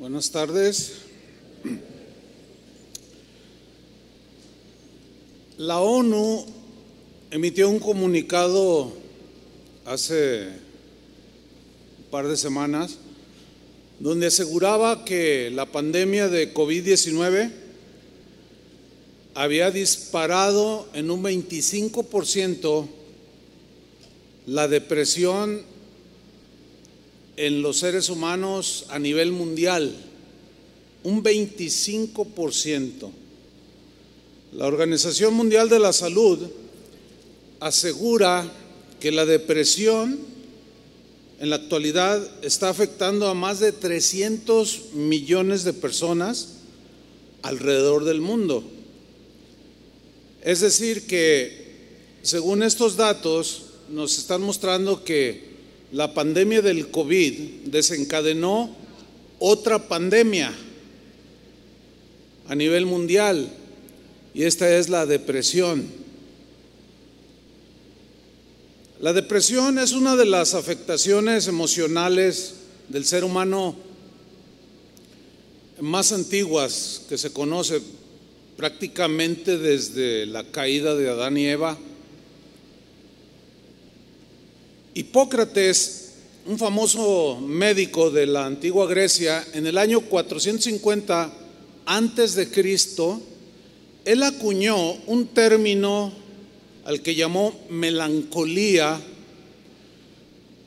Buenas tardes. La ONU emitió un comunicado hace un par de semanas donde aseguraba que la pandemia de COVID-19 había disparado en un 25% la depresión en los seres humanos a nivel mundial, un 25%. La Organización Mundial de la Salud asegura que la depresión en la actualidad está afectando a más de 300 millones de personas alrededor del mundo. Es decir, que según estos datos nos están mostrando que la pandemia del COVID desencadenó otra pandemia a nivel mundial y esta es la depresión. La depresión es una de las afectaciones emocionales del ser humano más antiguas que se conoce prácticamente desde la caída de Adán y Eva. Hipócrates, un famoso médico de la antigua Grecia, en el año 450 antes de Cristo, él acuñó un término al que llamó melancolía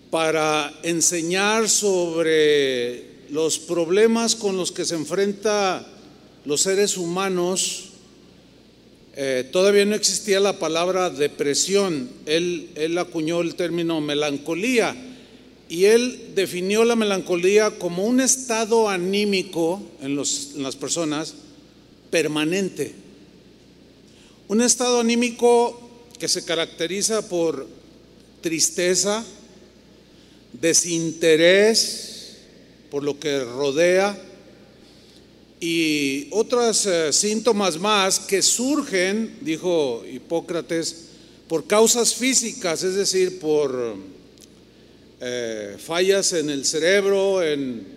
para enseñar sobre los problemas con los que se enfrenta los seres humanos eh, todavía no existía la palabra depresión, él, acuñó el término melancolía. Y él definió la melancolía como un estado anímico en las personas permanente, un estado anímico que se caracteriza por tristeza, desinterés por lo que rodea, y otros eh, síntomas más que surgen, dijo Hipócrates, por causas físicas, es decir, por eh, fallas en el cerebro, en,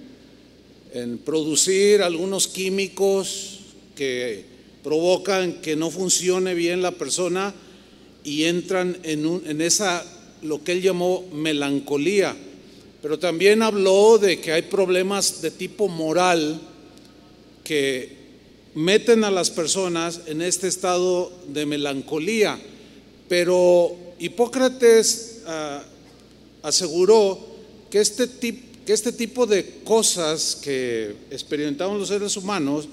producir algunos químicos que provocan que no funcione bien la persona y entran en, en esa, lo que él llamó melancolía. Pero también habló de que hay problemas de tipo moral, que meten a las personas en este estado de melancolía. Pero Hipócrates ah, aseguró que este, que este, tipo de cosas que experimentamos los seres humanos,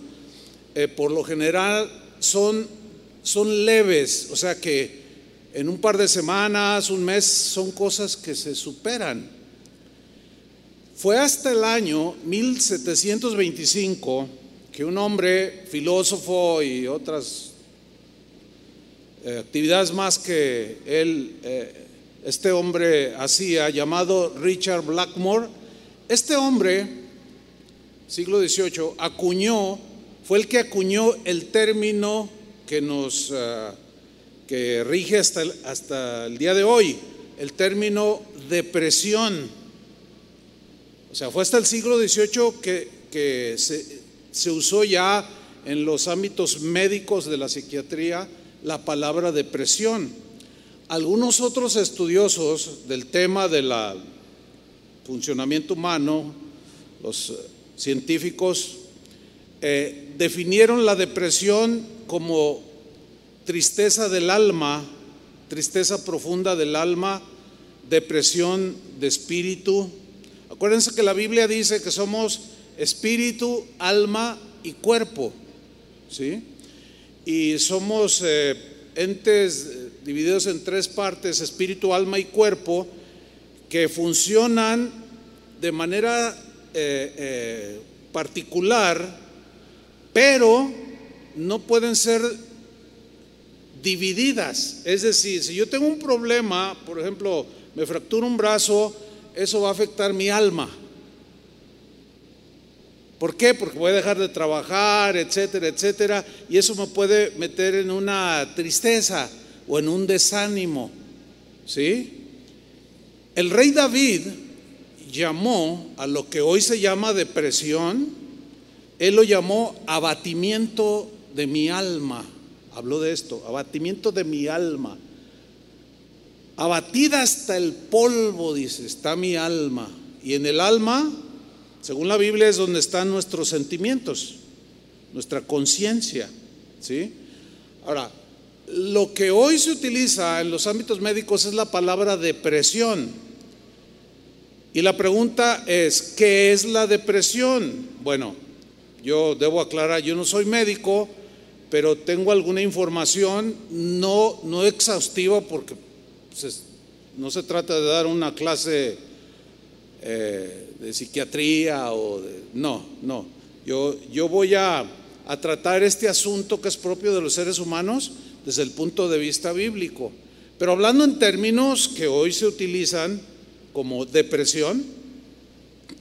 eh, por lo general son, son leves, o sea que en un par de semanas, un mes, son cosas que se superan. Fue hasta el año 1725 que un hombre filósofo y otras eh, actividades más que él, eh, este hombre hacía, llamado Richard Blackmore, este hombre, siglo XVIII, acuñó, fue el que acuñó el término que nos, eh, que rige hasta el, hasta el día de hoy, el término depresión. O sea, fue hasta el siglo XVIII que, que se, se usó ya en los ámbitos médicos de la psiquiatría la palabra depresión. Algunos otros estudiosos del tema del funcionamiento humano, los científicos, eh, definieron la depresión como tristeza del alma, tristeza profunda del alma, depresión de espíritu. Acuérdense que la Biblia dice que somos espíritu, alma y cuerpo. ¿sí? Y somos eh, entes divididos en tres partes, espíritu, alma y cuerpo, que funcionan de manera eh, eh, particular, pero no pueden ser divididas. Es decir, si yo tengo un problema, por ejemplo, me fracturo un brazo, eso va a afectar mi alma. ¿Por qué? Porque voy a dejar de trabajar, etcétera, etcétera, y eso me puede meter en una tristeza o en un desánimo. ¿Sí? El rey David llamó a lo que hoy se llama depresión, él lo llamó abatimiento de mi alma. Habló de esto, abatimiento de mi alma. Abatida hasta el polvo, dice, está mi alma. Y en el alma, según la Biblia, es donde están nuestros sentimientos, nuestra conciencia. ¿sí? Ahora, lo que hoy se utiliza en los ámbitos médicos es la palabra depresión. Y la pregunta es, ¿qué es la depresión? Bueno, yo debo aclarar, yo no soy médico, pero tengo alguna información no, no exhaustiva porque no se trata de dar una clase eh, de psiquiatría o de... No, no. Yo, yo voy a, a tratar este asunto que es propio de los seres humanos desde el punto de vista bíblico. Pero hablando en términos que hoy se utilizan como depresión,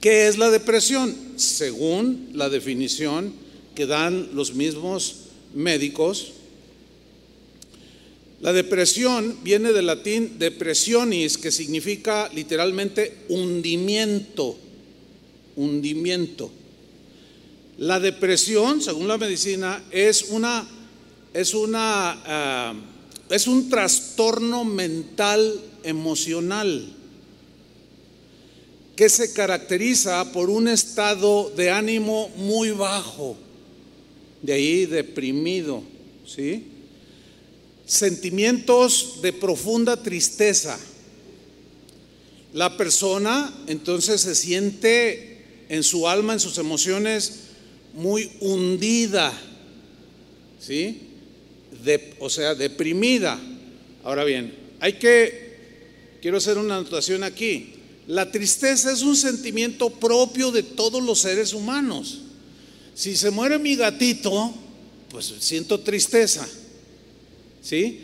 ¿qué es la depresión? Según la definición que dan los mismos médicos, la depresión viene del latín depressionis, que significa literalmente hundimiento, hundimiento. La depresión, según la medicina, es una es una ah, es un trastorno mental emocional que se caracteriza por un estado de ánimo muy bajo, de ahí deprimido, ¿sí? Sentimientos de profunda tristeza. La persona entonces se siente en su alma, en sus emociones, muy hundida, ¿sí? o sea, deprimida. Ahora bien, hay que, quiero hacer una anotación aquí, la tristeza es un sentimiento propio de todos los seres humanos. Si se muere mi gatito, pues siento tristeza. ¿Sí?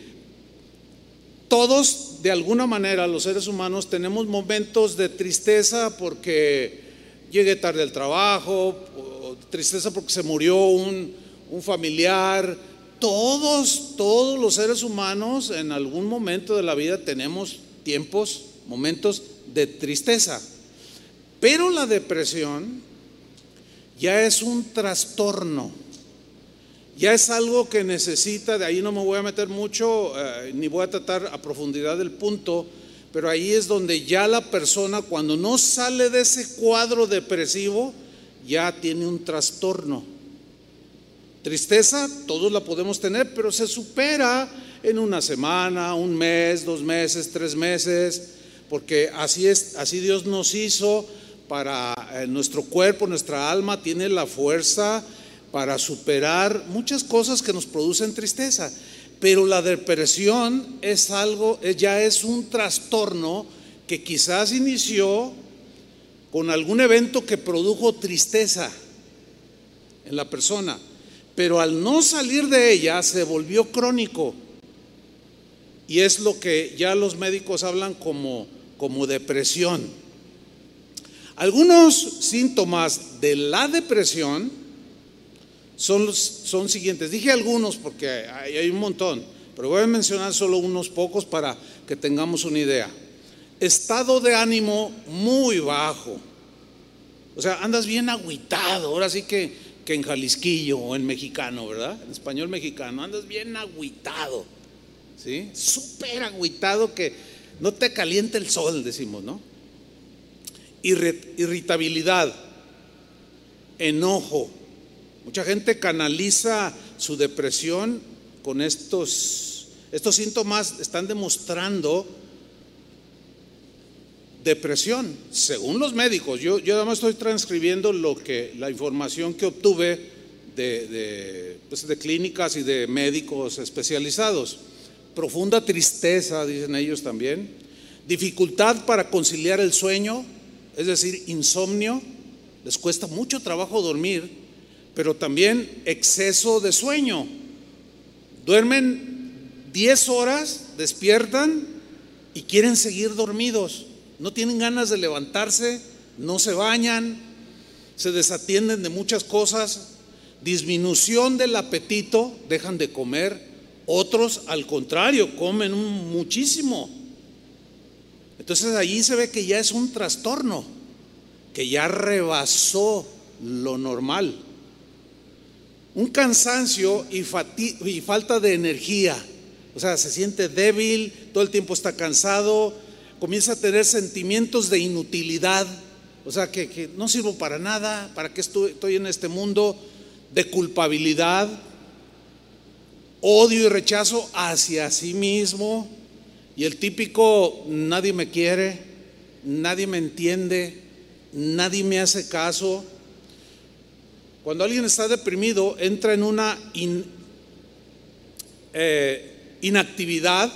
Todos, de alguna manera, los seres humanos tenemos momentos de tristeza porque llegué tarde al trabajo, tristeza porque se murió un, un familiar. Todos, todos los seres humanos en algún momento de la vida tenemos tiempos, momentos de tristeza. Pero la depresión ya es un trastorno ya es algo que necesita, de ahí no me voy a meter mucho, eh, ni voy a tratar a profundidad del punto, pero ahí es donde ya la persona cuando no sale de ese cuadro depresivo, ya tiene un trastorno. Tristeza, todos la podemos tener, pero se supera en una semana, un mes, dos meses, tres meses, porque así es, así Dios nos hizo para eh, nuestro cuerpo, nuestra alma tiene la fuerza para superar muchas cosas que nos producen tristeza. Pero la depresión es algo, eh, ya es un trastorno que quizás inició con algún evento que produjo tristeza en la persona, pero al no salir de ella se volvió crónico. Y es lo que ya los médicos hablan como, como depresión. Algunos síntomas de la depresión son, son siguientes. Dije algunos porque hay, hay un montón, pero voy a mencionar solo unos pocos para que tengamos una idea. Estado de ánimo muy bajo. O sea, andas bien agüitado, ahora sí que, que en Jalisquillo o en mexicano, ¿verdad? En español mexicano, andas bien agüitado, ¿sí? Súper agüitado que no te calienta el sol, decimos, ¿no? Irritabilidad, enojo, Mucha gente canaliza su depresión con estos, estos síntomas, están demostrando depresión, según los médicos. Yo, yo además estoy transcribiendo lo que, la información que obtuve de, de, pues de clínicas y de médicos especializados. Profunda tristeza, dicen ellos también. Dificultad para conciliar el sueño, es decir, insomnio. Les cuesta mucho trabajo dormir pero también exceso de sueño. Duermen 10 horas, despiertan y quieren seguir dormidos. No tienen ganas de levantarse, no se bañan, se desatienden de muchas cosas, disminución del apetito, dejan de comer. Otros, al contrario, comen muchísimo. Entonces allí se ve que ya es un trastorno, que ya rebasó lo normal. Un cansancio y, falta de energía. O sea, se siente débil, todo el tiempo está cansado, comienza a tener sentimientos de inutilidad, o sea, que, no sirvo para nada, para qué estoy en este mundo, de culpabilidad, odio y rechazo hacia sí mismo, y el típico nadie me quiere, nadie me entiende, nadie me hace caso. Cuando alguien está deprimido, entra en una eh, inactividad,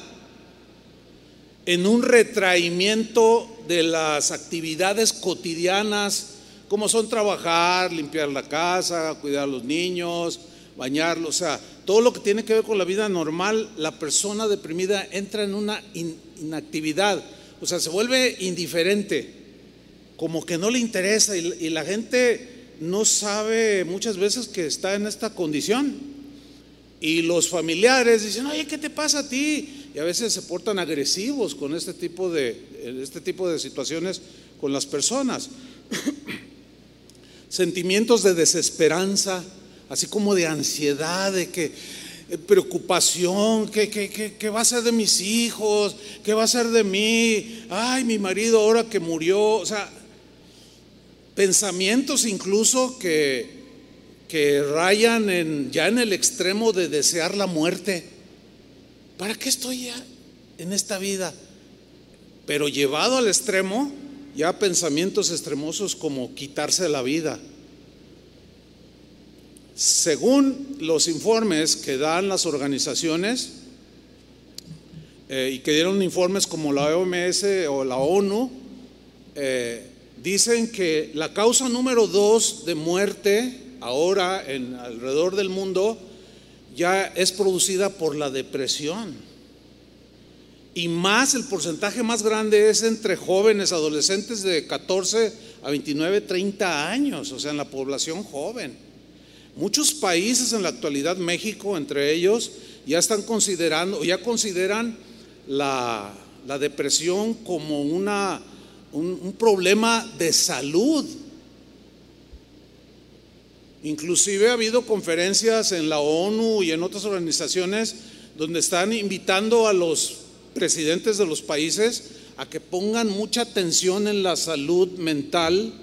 en un retraimiento de las actividades cotidianas, como son trabajar, limpiar la casa, cuidar a los niños, bañarlos, o sea, todo lo que tiene que ver con la vida normal, la persona deprimida entra en una inactividad, o sea, se vuelve indiferente, como que no le interesa y la gente no sabe muchas veces que está en esta condición. Y los familiares dicen, oye, ¿qué te pasa a ti? Y a veces se portan agresivos con este tipo de, este tipo de situaciones con las personas. Sentimientos de desesperanza, así como de ansiedad, de que eh, preocupación, ¿qué, qué, va a ser de mis hijos? ¿Qué va a ser de mí? Ay, mi marido ahora que murió. O sea, pensamientos incluso que rayan en, ya en el extremo de desear la muerte. ¿Para qué estoy ya en esta vida? Pero llevado al extremo, ya pensamientos extremosos como quitarse la vida. Según los informes que dan las organizaciones eh, y que dieron informes como la OMS o la ONU, eh, dicen que la causa número dos de muerte ahora en alrededor del mundo ya es producida por la depresión. Y más, el porcentaje más grande es entre jóvenes, adolescentes de 14 a 29, 30 años, o sea, en la población joven. Muchos países en la actualidad, México entre ellos, ya están considerando, ya consideran la, depresión como una, un problema de salud Inclusive ha habido conferencias en la ONU y en otras organizaciones donde están invitando a los presidentes de los países a que pongan mucha atención en la salud mental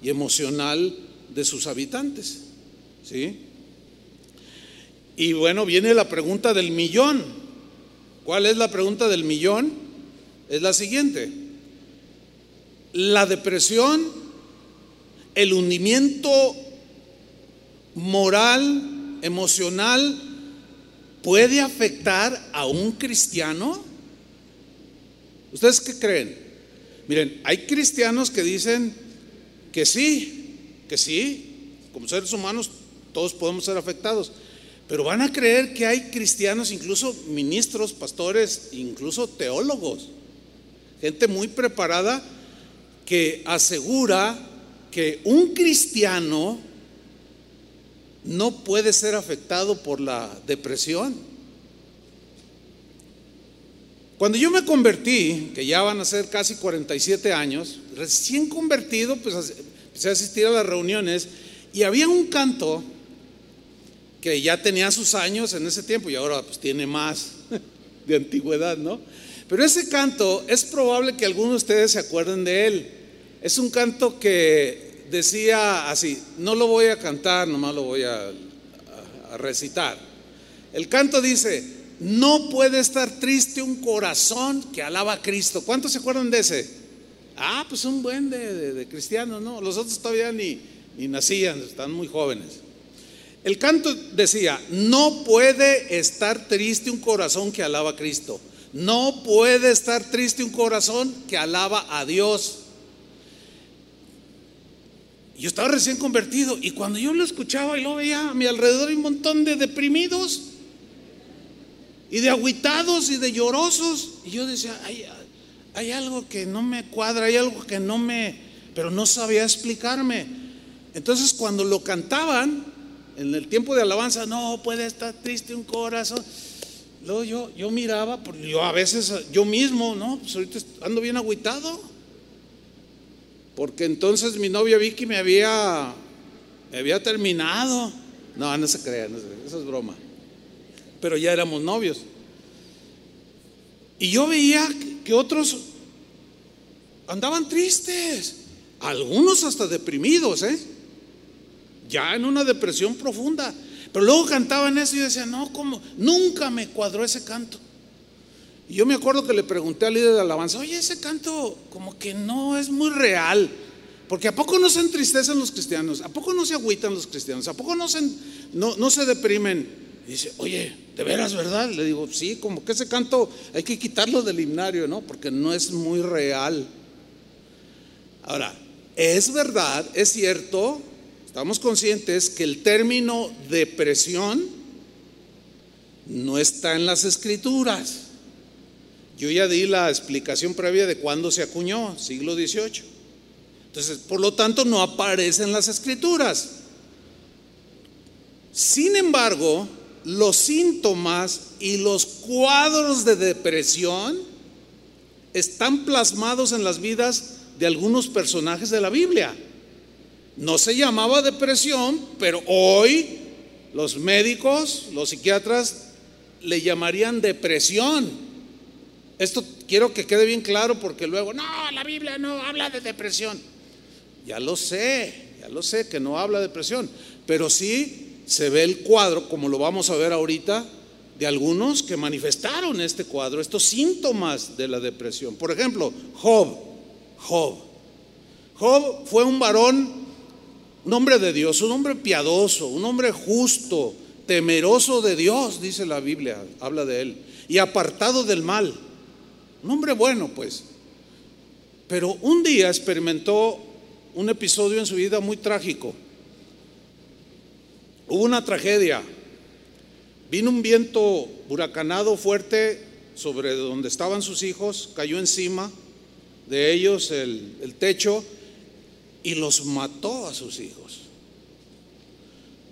y emocional de sus habitantes. ¿Sí? Y bueno, viene la pregunta del millón. ¿Cuál es la pregunta del millón? Es la siguiente. La depresión, el hundimiento moral, emocional, puede afectar a un cristiano? ¿Ustedes qué creen? Miren, hay cristianos que dicen que sí, que sí, como seres humanos todos podemos ser afectados, pero van a creer que hay cristianos, incluso ministros, pastores, incluso teólogos, gente muy preparada que asegura que un cristiano no puede ser afectado por la depresión. Cuando yo me convertí, que ya van a ser casi 47 años, recién convertido, pues empecé a asistir a las reuniones y había un canto que ya tenía sus años en ese tiempo y ahora pues tiene más de antigüedad, ¿no? Pero ese canto es probable que algunos de ustedes se acuerden de él. Es un canto que decía así, no lo voy a cantar, nomás lo voy a, recitar. El canto dice, no puede estar triste un corazón que alaba a Cristo. ¿Cuántos se acuerdan de ese? Ah, pues un buen de, cristianos, ¿no? Los otros todavía ni, ni nacían, están muy jóvenes. El canto decía, no puede estar triste un corazón que alaba a Cristo. No puede estar triste un corazón que alaba a Dios. Yo estaba recién convertido y cuando yo lo escuchaba y lo veía a mi alrededor un montón de deprimidos y de aguitados y de llorosos. Y yo decía, hay, hay algo que no me cuadra, hay algo que no me, pero no sabía explicarme. Entonces cuando lo cantaban en el tiempo de alabanza, no puede estar triste un corazón. Luego yo, yo miraba, yo a veces, yo mismo, no, pues ahorita ando bien aguitado. Porque entonces mi novia Vicky me había, me había terminado, No, no se crea, no se crea, eso es broma. Pero ya éramos novios. Y yo veía que otros andaban tristes, algunos hasta deprimidos, ¿eh? Ya en una depresión profunda. Pero luego cantaban eso y decían, no, ¿cómo? Nunca me cuadró ese canto. Y yo me acuerdo que le pregunté al líder de alabanza, oye, ese canto como que no es muy real. Porque ¿a poco no se entristecen los cristianos? ¿A poco no se agüitan los cristianos? ¿A poco no se, no, no se deprimen? Y dice, oye, ¿de veras, verdad? Le digo, sí, como que ese canto hay que quitarlo del himnario, ¿no? Porque no es muy real. Ahora, es verdad, es cierto, estamos conscientes que el término depresión no está en las escrituras. Yo ya di la explicación previa de cuándo se acuñó, siglo XVIII. Entonces, por lo tanto, no aparece en las escrituras. Sin embargo, los síntomas y los cuadros de depresión están plasmados en las vidas de algunos personajes de la Biblia. No se llamaba depresión, pero hoy los médicos, los psiquiatras le llamarían depresión. Esto quiero que quede bien claro porque luego, no, la Biblia no habla de depresión. Ya lo sé, ya lo sé que no habla de depresión, pero sí se ve el cuadro, como lo vamos a ver ahorita, de algunos que manifestaron este cuadro, estos síntomas de la depresión. Por ejemplo, Job. Job. Job fue un varón, un hombre de Dios, un hombre piadoso, un hombre justo, temeroso de Dios, dice la Biblia, habla de él, y apartado del mal. Un hombre bueno, pues. Pero un día experimentó un episodio en su vida muy trágico. Hubo una tragedia. Vino un viento huracanado fuerte sobre donde estaban sus hijos, cayó encima de ellos el, techo y los mató a sus hijos.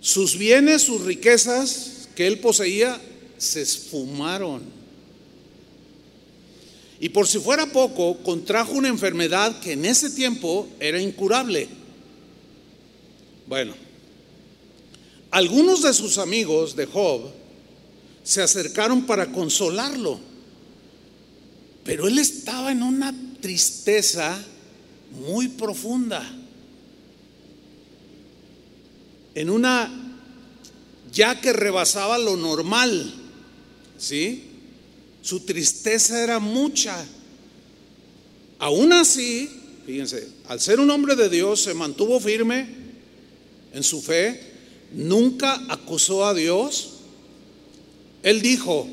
Sus bienes, sus riquezas que él poseía, se esfumaron. Y por si fuera poco, contrajo una enfermedad que en ese tiempo era incurable. Bueno, algunos de sus amigos de Job se acercaron para consolarlo, pero él estaba en una tristeza muy profunda, en una ya que rebasaba lo normal, ¿sí? Su tristeza era mucha. Aún así, fíjense, al ser un hombre de Dios se mantuvo firme en su fe, nunca acusó a Dios. Él dijo,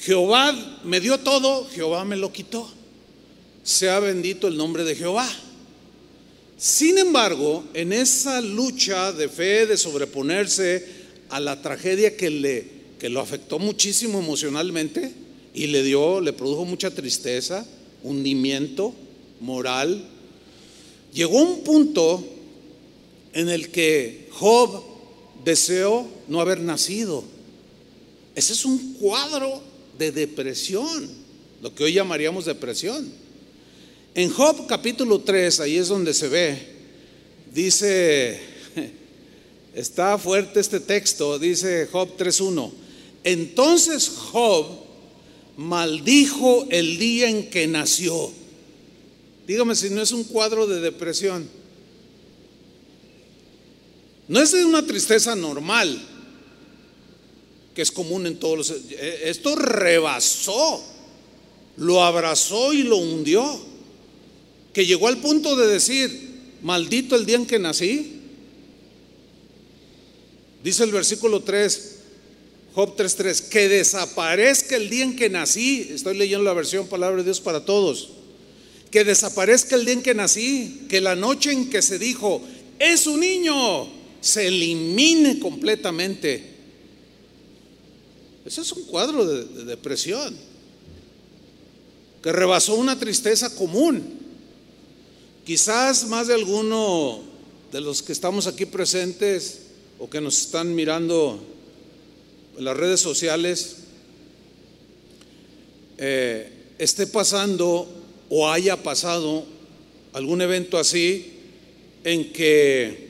Jehová me dio todo, Jehová me lo quitó sea bendito el nombre de Jehová. Sin embargo, en esa lucha de fe, de sobreponerse a la tragedia que, le, que lo afectó muchísimo emocionalmente y le dio, le produjo mucha tristeza, hundimiento moral, llegó un punto en el que Job deseó no haber nacido. Ese es un cuadro de depresión, lo que hoy llamaríamos depresión. En Job capítulo 3, ahí es donde se ve, dice, está fuerte este texto, dice Job 3.1, entonces Job maldijo el día en que nació. Dígame si no es un cuadro de depresión. No es de una tristeza normal, que es común en todos los... Eh, esto rebasó, lo abrazó y lo hundió que llegó al punto de decir, maldito el día en que nací. Dice el versículo 3, Job 3.3, que desaparezca el día en que nací. Estoy leyendo la versión Palabra de Dios para todos. Que desaparezca el día en que nací, que la noche en que se dijo, es un niño, se elimine completamente. Ese es un cuadro de, de depresión que rebasó una tristeza común. Quizás más de alguno de los que estamos aquí presentes o que nos están mirando las redes sociales eh, esté pasando o haya pasado algún evento así en que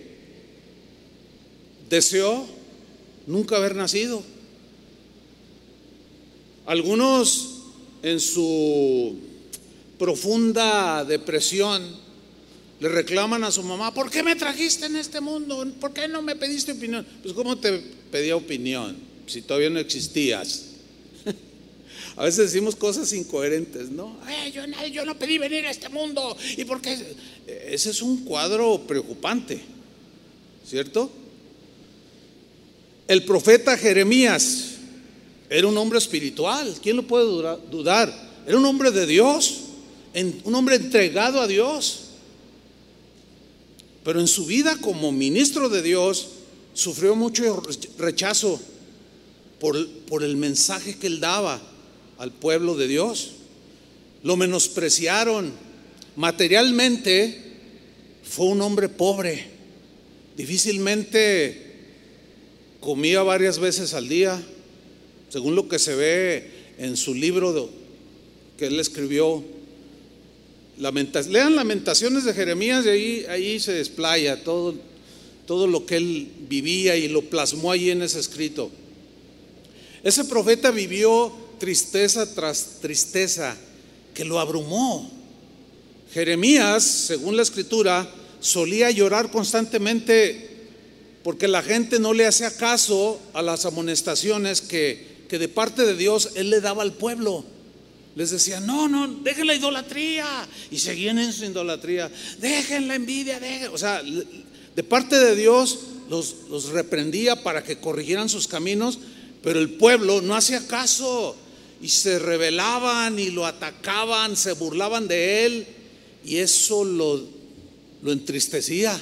deseó nunca haber nacido. Algunos en su profunda depresión le reclaman a su mamá, ¿por qué me trajiste en este mundo? ¿Por qué no me pediste opinión? Pues ¿cómo te pedía opinión si todavía no existías? A veces decimos cosas incoherentes, ¿no? yo, yo, no pedí venir a este mundo. ¿Y por qué? Ese es un cuadro preocupante, ¿cierto? El profeta Jeremías era un hombre espiritual. ¿Quién lo puede dudar? Era un hombre de Dios, un hombre entregado a Dios. Pero en su vida como ministro de Dios sufrió mucho rechazo por, el mensaje que él daba al pueblo de Dios. Lo menospreciaron. Materialmente fue un hombre pobre. Difícilmente comía varias veces al día, según lo que se ve en su libro que él escribió lean Lamentaciones de Jeremías y ahí, ahí se desplaya todo, todo lo que él vivía y lo plasmó ahí en ese escrito. Ese profeta vivió tristeza tras tristeza que lo abrumó. Jeremías, según la escritura, solía llorar constantemente porque la gente no le hacía caso a las amonestaciones que, que de parte de Dios él le daba al pueblo les decía, no, no, dejen la idolatría. Y seguían en su idolatría. Dejen la envidia. O sea, de parte de Dios los, los reprendía para que corrigieran sus caminos, pero el pueblo no hacía caso. Y se rebelaban y lo atacaban, se burlaban de él. Y eso lo, lo entristecía.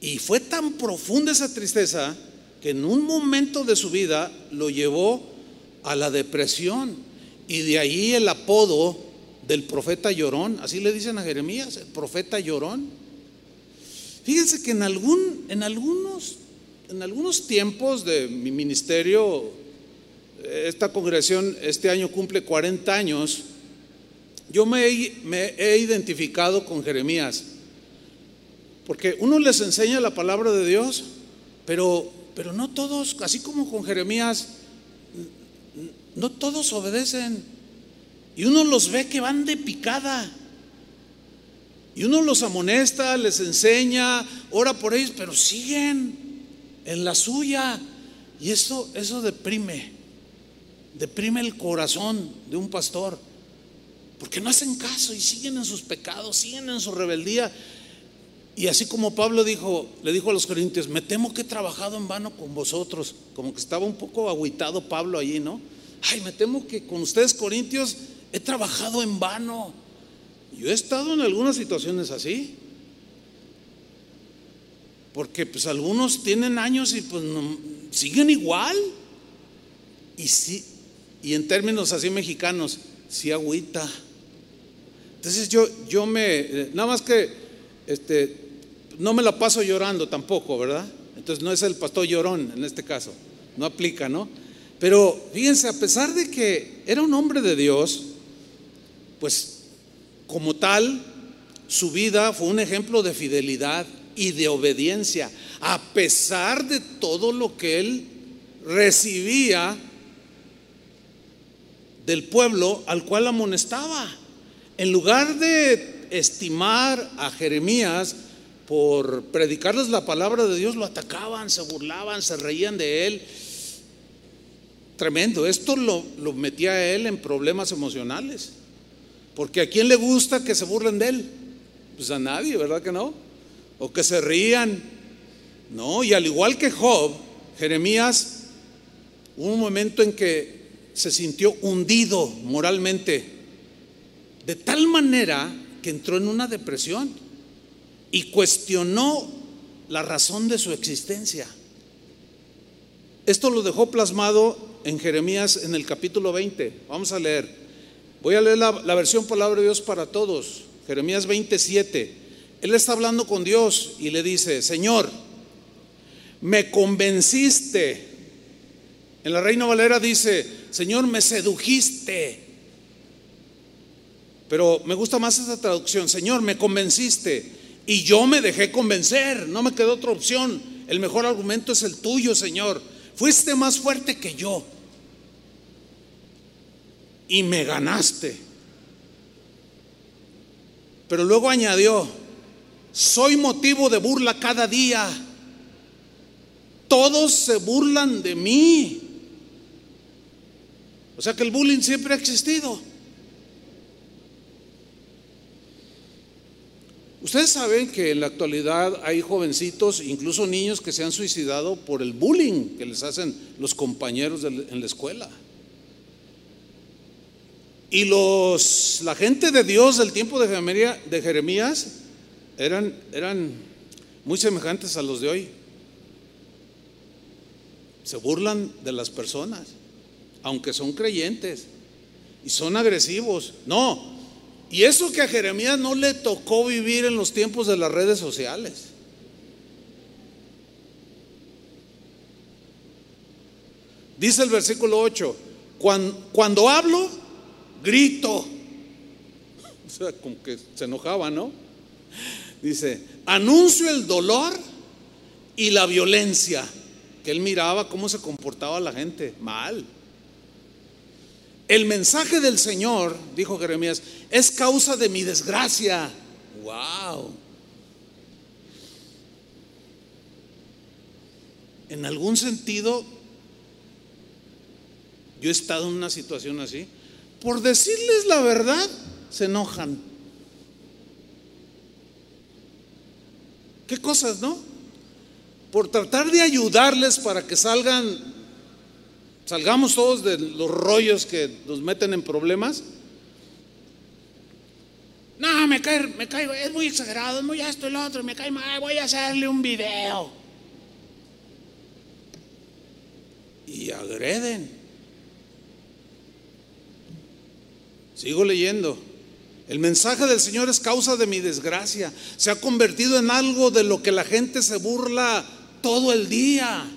Y fue tan profunda esa tristeza que en un momento de su vida lo llevó a la depresión. Y de ahí el apodo del profeta llorón, así le dicen a Jeremías, el profeta llorón. Fíjense que en, algún, en, algunos, en algunos tiempos de mi ministerio, esta congregación este año cumple 40 años, yo me he, me he identificado con Jeremías, porque uno les enseña la palabra de Dios, pero, pero no todos, así como con Jeremías, no todos obedecen. Y uno los ve que van de picada. Y uno los amonesta, les enseña, ora por ellos, pero siguen en la suya. Y eso, eso deprime, deprime el corazón de un pastor. Porque no hacen caso y siguen en sus pecados, siguen en su rebeldía. Y así como Pablo dijo, le dijo a los corintios, me temo que he trabajado en vano con vosotros. Como que estaba un poco agüitado Pablo allí, ¿no? ay, me temo que con ustedes corintios he trabajado en vano. Yo he estado en algunas situaciones así. Porque pues algunos tienen años y pues siguen igual. Y sí, y en términos así mexicanos, sí agüita. Entonces yo, yo me, eh, nada más que, este, no me la paso llorando tampoco, ¿verdad? Entonces no es el pastor llorón en este caso, no aplica, ¿no? Pero fíjense, a pesar de que era un hombre de Dios, pues como tal, su vida fue un ejemplo de fidelidad y de obediencia, a pesar de todo lo que él recibía del pueblo al cual amonestaba. En lugar de estimar a Jeremías por predicarles la palabra de Dios, lo atacaban, se burlaban, se reían de él tremendo. Esto lo, metía a él en problemas emocionales. Porque a quién le gusta que se burlen de él? Pues a nadie, ¿verdad que no? O que se rían. No, y al igual que Job, Jeremías, hubo un momento en que se sintió hundido moralmente, de tal manera que entró en una depresión y cuestionó la razón de su existencia. Esto lo dejó plasmado en Jeremías en el capítulo 20. Vamos a leer. Voy a leer la, versión palabra de Dios para todos. Jeremías 27. Él está hablando con Dios y le dice, Señor, me convenciste. En la Reina Valera dice, Señor, me sedujiste. Pero me gusta más esa traducción, Señor, me convenciste. Y yo me dejé convencer, no me quedó otra opción. el mejor argumento es el tuyo, Señor. Fuiste más fuerte que yo. Y me ganaste. Pero luego añadió, soy motivo de burla cada día. Todos se burlan de mí. O sea que el bullying siempre ha existido. Ustedes saben que en la actualidad hay jovencitos, incluso niños, que se han suicidado por el bullying que les hacen los compañeros en la escuela. Y los, la gente de Dios del tiempo de Jeremías eran, eran muy semejantes a los de hoy. Se burlan de las personas, aunque son creyentes y son agresivos. No, y eso que a Jeremías no le tocó vivir en los tiempos de las redes sociales. Dice el versículo 8, cuando, hablo, grito. O sea, como que se enojaba, ¿no? Dice, anuncio el dolor y la violencia. Que él miraba cómo se comportaba la gente. Mal. El mensaje del Señor, dijo Jeremías, es causa de mi desgracia. Wow. En algún sentido, yo he estado en una situación así. Por decirles la verdad, se enojan. ¿Qué cosas, no? Por tratar de ayudarles para que salgan Salgamos todos de los rollos que nos meten en problemas. No, me cae, me cae, es muy exagerado, es muy esto y lo otro, me cae mal, voy a hacerle un video. Y agreden. Sigo leyendo. El mensaje del Señor es causa de mi desgracia. Se ha convertido en algo de lo que la gente se burla todo el día.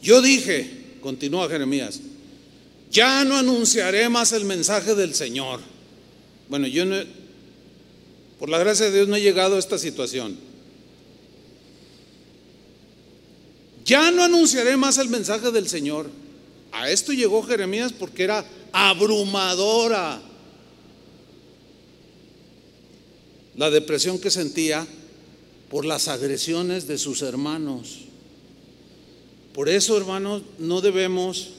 Yo dije, continúa Jeremías, ya no anunciaré más el mensaje del Señor. Bueno, yo no, por la gracia de Dios no he llegado a esta situación. Ya no anunciaré más el mensaje del Señor. A esto llegó Jeremías porque era abrumadora la depresión que sentía por las agresiones de sus hermanos. Por eso, hermanos, no debemos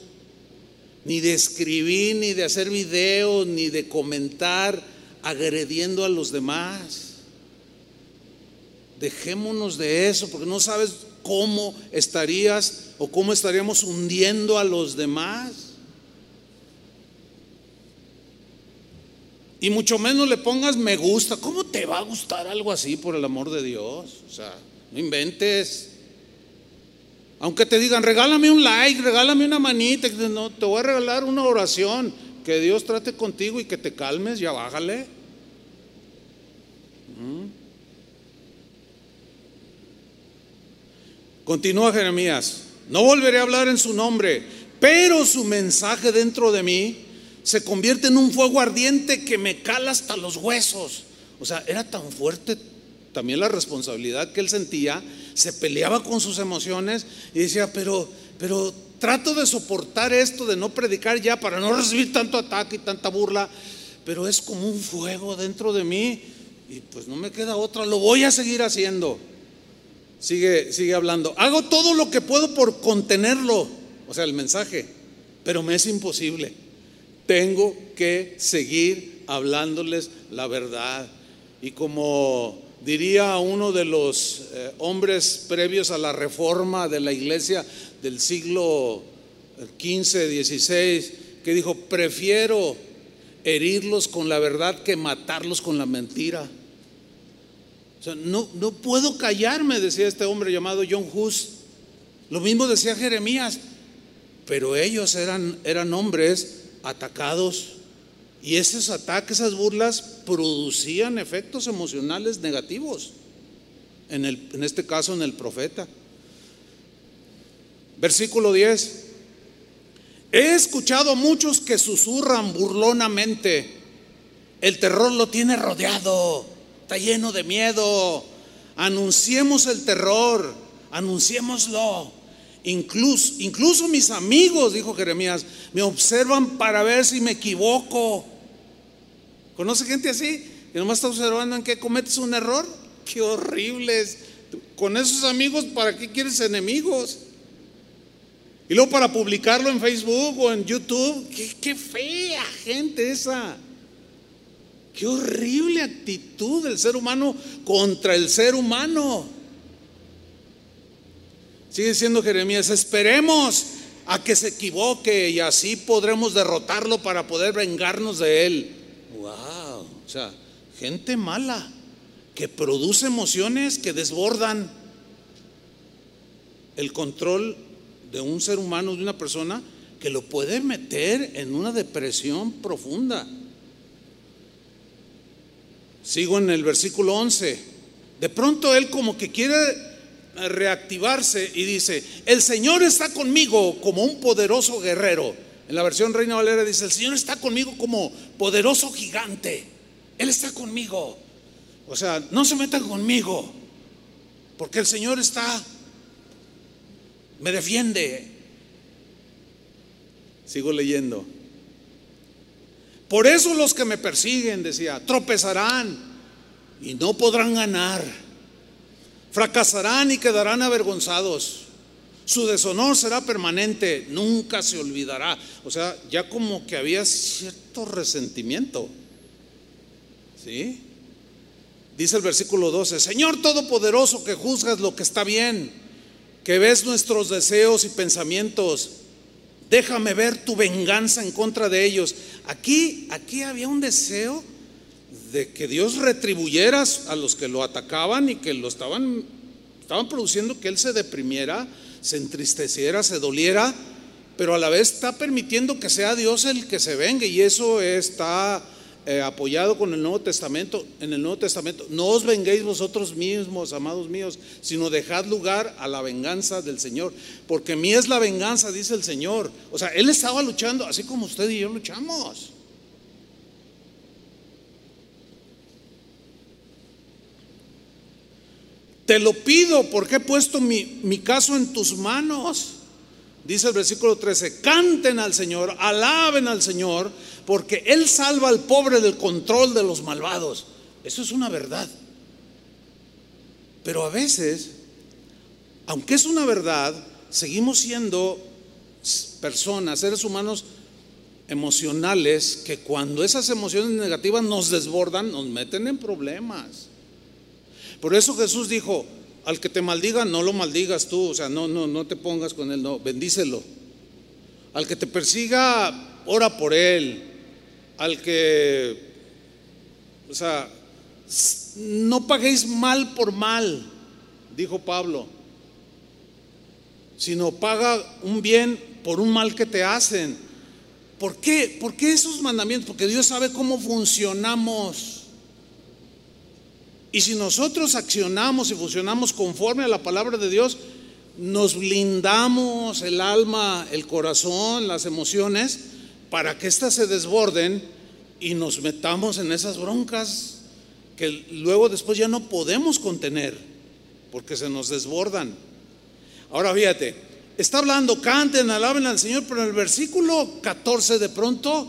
ni de escribir, ni de hacer videos, ni de comentar agrediendo a los demás. Dejémonos de eso, porque no sabes cómo estarías o cómo estaríamos hundiendo a los demás. Y mucho menos le pongas me gusta. ¿Cómo te va a gustar algo así por el amor de Dios? O sea, no inventes. Aunque te digan, regálame un like, regálame una manita, no, te voy a regalar una oración, que Dios trate contigo y que te calmes, ya bájale. ¿Mm? Continúa Jeremías, no volveré a hablar en su nombre, pero su mensaje dentro de mí se convierte en un fuego ardiente que me cala hasta los huesos. O sea, era tan fuerte también la responsabilidad que él sentía, se peleaba con sus emociones y decía, pero, pero trato de soportar esto, de no predicar ya para no recibir tanto ataque y tanta burla, pero es como un fuego dentro de mí y pues no me queda otra, lo voy a seguir haciendo. Sigue, sigue hablando. Hago todo lo que puedo por contenerlo, o sea, el mensaje, pero me es imposible. Tengo que seguir hablándoles la verdad. Y como diría uno de los eh, hombres previos a la reforma de la iglesia del siglo XV, XVI, que dijo, prefiero herirlos con la verdad que matarlos con la mentira. O sea, no, no puedo callarme, decía este hombre llamado John Hus. Lo mismo decía Jeremías, pero ellos eran, eran hombres atacados y esos ataques, esas burlas producían efectos emocionales negativos, en, el, en este caso en el profeta. Versículo 10. He escuchado a muchos que susurran burlonamente. El terror lo tiene rodeado, está lleno de miedo. Anunciemos el terror, anunciémoslo. Incluso, mis amigos, dijo Jeremías, me observan para ver si me equivoco. ¿Conoce gente así? Que nomás está observando en qué cometes un error. Qué horribles. Con esos amigos, ¿para qué quieres enemigos? Y luego para publicarlo en Facebook o en YouTube. Qué, qué fea gente esa. Qué horrible actitud del ser humano contra el ser humano. Sigue diciendo Jeremías, esperemos a que se equivoque y así podremos derrotarlo para poder vengarnos de él. Wow, o sea, gente mala que produce emociones que desbordan el control de un ser humano, de una persona, que lo puede meter en una depresión profunda. Sigo en el versículo 11. De pronto él como que quiere reactivarse y dice, el Señor está conmigo como un poderoso guerrero. En la versión Reina Valera dice, el Señor está conmigo como poderoso gigante. Él está conmigo. O sea, no se metan conmigo, porque el Señor está, me defiende. Sigo leyendo. Por eso los que me persiguen, decía, tropezarán y no podrán ganar. Fracasarán y quedarán avergonzados. Su deshonor será permanente, nunca se olvidará. O sea, ya como que había cierto resentimiento. ¿Sí? Dice el versículo 12, Señor Todopoderoso que juzgas lo que está bien, que ves nuestros deseos y pensamientos, déjame ver tu venganza en contra de ellos. Aquí, aquí había un deseo de que Dios retribuyera a los que lo atacaban y que lo estaban, estaban produciendo que él se deprimiera, se entristeciera, se doliera, pero a la vez está permitiendo que sea Dios el que se venga y eso está eh, apoyado con el Nuevo Testamento, en el Nuevo Testamento, no os venguéis vosotros mismos, amados míos, sino dejad lugar a la venganza del Señor, porque mí es la venganza, dice el Señor. O sea, Él estaba luchando, así como usted y yo luchamos. Te lo pido porque he puesto mi, mi caso en tus manos. Dice el versículo 13, canten al Señor, alaben al Señor, porque Él salva al pobre del control de los malvados. Eso es una verdad. Pero a veces, aunque es una verdad, seguimos siendo personas, seres humanos emocionales, que cuando esas emociones negativas nos desbordan, nos meten en problemas. Por eso Jesús dijo, al que te maldiga, no lo maldigas tú, o sea, no, no, no te pongas con él, no, bendícelo. Al que te persiga, ora por él. Al que, o sea, no paguéis mal por mal, dijo Pablo, sino paga un bien por un mal que te hacen. ¿Por qué? ¿Por qué esos mandamientos? Porque Dios sabe cómo funcionamos. Y si nosotros accionamos y funcionamos conforme a la palabra de Dios, nos blindamos el alma, el corazón, las emociones, para que éstas se desborden y nos metamos en esas broncas que luego después ya no podemos contener, porque se nos desbordan. Ahora fíjate, está hablando, canten, alaben al Señor, pero en el versículo 14 de pronto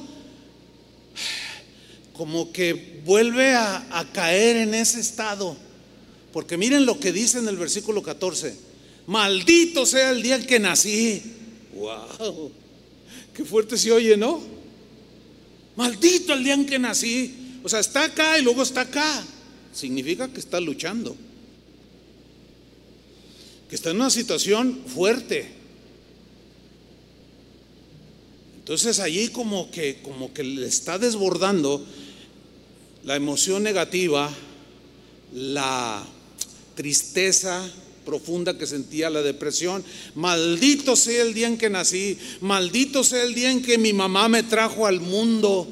como que vuelve a, caer en ese estado. Porque miren lo que dice en el versículo 14. Maldito sea el día en que nací. Wow. Qué fuerte se oye, ¿no? Maldito el día en que nací. O sea, está acá y luego está acá. Significa que está luchando. Que está en una situación fuerte. Entonces allí como que como que le está desbordando la emoción negativa, la tristeza profunda que sentía, la depresión. Maldito sea el día en que nací, maldito sea el día en que mi mamá me trajo al mundo.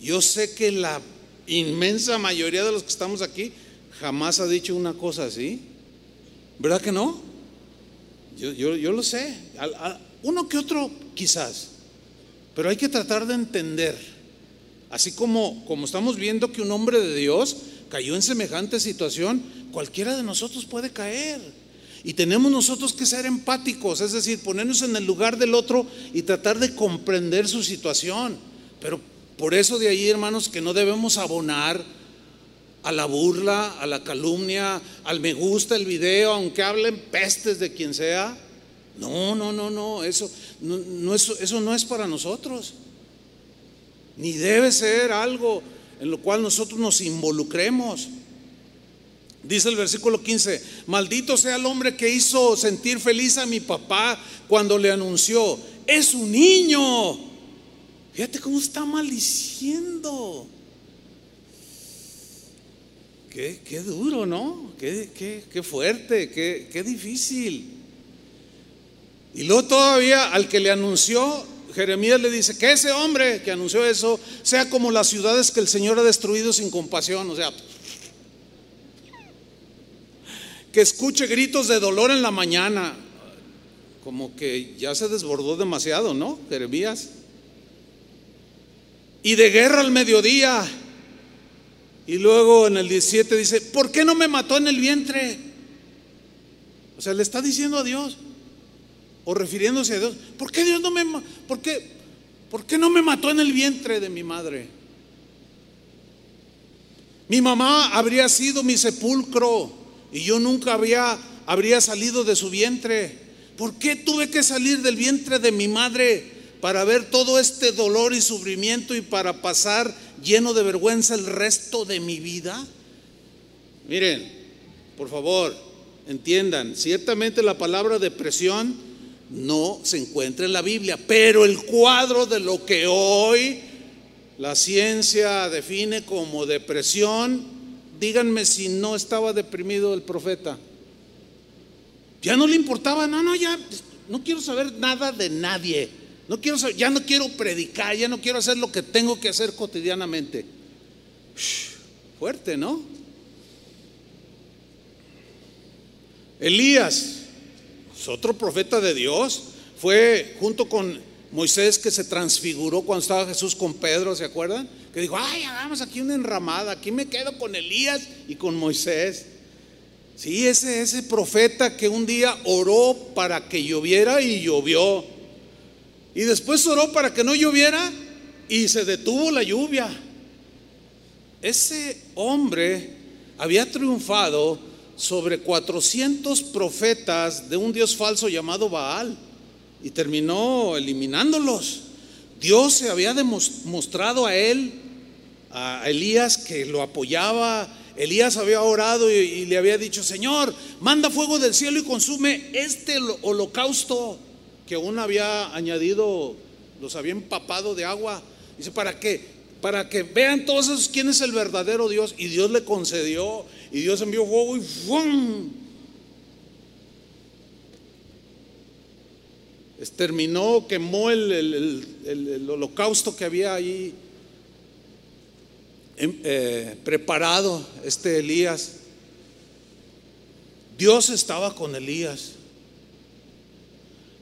Yo sé que la inmensa mayoría de los que estamos aquí jamás ha dicho una cosa así. ¿Verdad que no? Yo, yo lo sé. Uno que otro quizás. Pero hay que tratar de entender Así como, como estamos viendo que un hombre de Dios cayó en semejante situación, cualquiera de nosotros puede caer. Y tenemos nosotros que ser empáticos, es decir, ponernos en el lugar del otro y tratar de comprender su situación. Pero por eso de ahí, hermanos, que no debemos abonar a la burla, a la calumnia, al me gusta el video, aunque hablen pestes de quien sea. No, no, no, no, eso no, eso, eso no es para nosotros. Ni debe ser algo en lo cual nosotros nos involucremos. Dice el versículo 15, maldito sea el hombre que hizo sentir feliz a mi papá cuando le anunció, es un niño. Fíjate cómo está maldiciendo. Qué, qué duro, ¿no? Qué, qué, qué fuerte, qué, difícil. Y luego todavía al que le anunció, Jeremías le dice que ese hombre que anunció eso sea como las ciudades que el Señor ha destruido sin compasión. O sea, que escuche gritos de dolor en la mañana. Como que ya se desbordó demasiado, ¿no? Jeremías. Y de guerra al mediodía. Y luego en el 17 dice, ¿por qué no me mató en el vientre? O sea, le está diciendo a Dios, o refiriéndose a Dios, ¿por qué Dios no me, por qué, por qué no me mató en el vientre de mi madre? Mi mamá habría sido mi sepulcro y yo nunca habría salido de su vientre. ¿Por qué tuve que salir del vientre de mi madre para ver todo este dolor y sufrimiento y para pasar lleno de vergüenza el resto de mi vida? Miren, por favor, entiendan, ciertamente la palabra depresión no se encuentra en la Biblia, pero el cuadro de lo que hoy la ciencia define como depresión Díganme si no estaba deprimido el profeta. Ya no le importaba, no, no, ya no quiero saber nada de nadie. No quiero ya no quiero predicar, ya no quiero hacer lo que tengo que hacer cotidianamente. fuerte, ¿no? Elías, otro profeta de Dios, fue junto con Moisés que se transfiguró cuando estaba Jesús con Pedro, ¿se acuerdan? Que dijo, ay, hagamos aquí una enramada, aquí me quedo con Elías y con Moisés. Sí, ese, ese profeta que un día oró para que lloviera y llovió. Y después oró para que no lloviera y se detuvo la lluvia. Ese hombre había triunfado sobre 400 profetas de un dios falso llamado Baal y terminó eliminándolos. Dios se había demostrado a él, a Elías, que lo apoyaba. Elías había orado y, le había dicho, Señor, manda fuego del cielo y consume este holocausto que aún había añadido, los había empapado de agua. Dice, ¿para qué? Para que vean todos esos quién es el verdadero Dios. Y Dios le concedió, y Dios envió fuego y ¡fum! exterminó, quemó el, holocausto que había ahí em, eh, preparado este Elías. Dios estaba con Elías.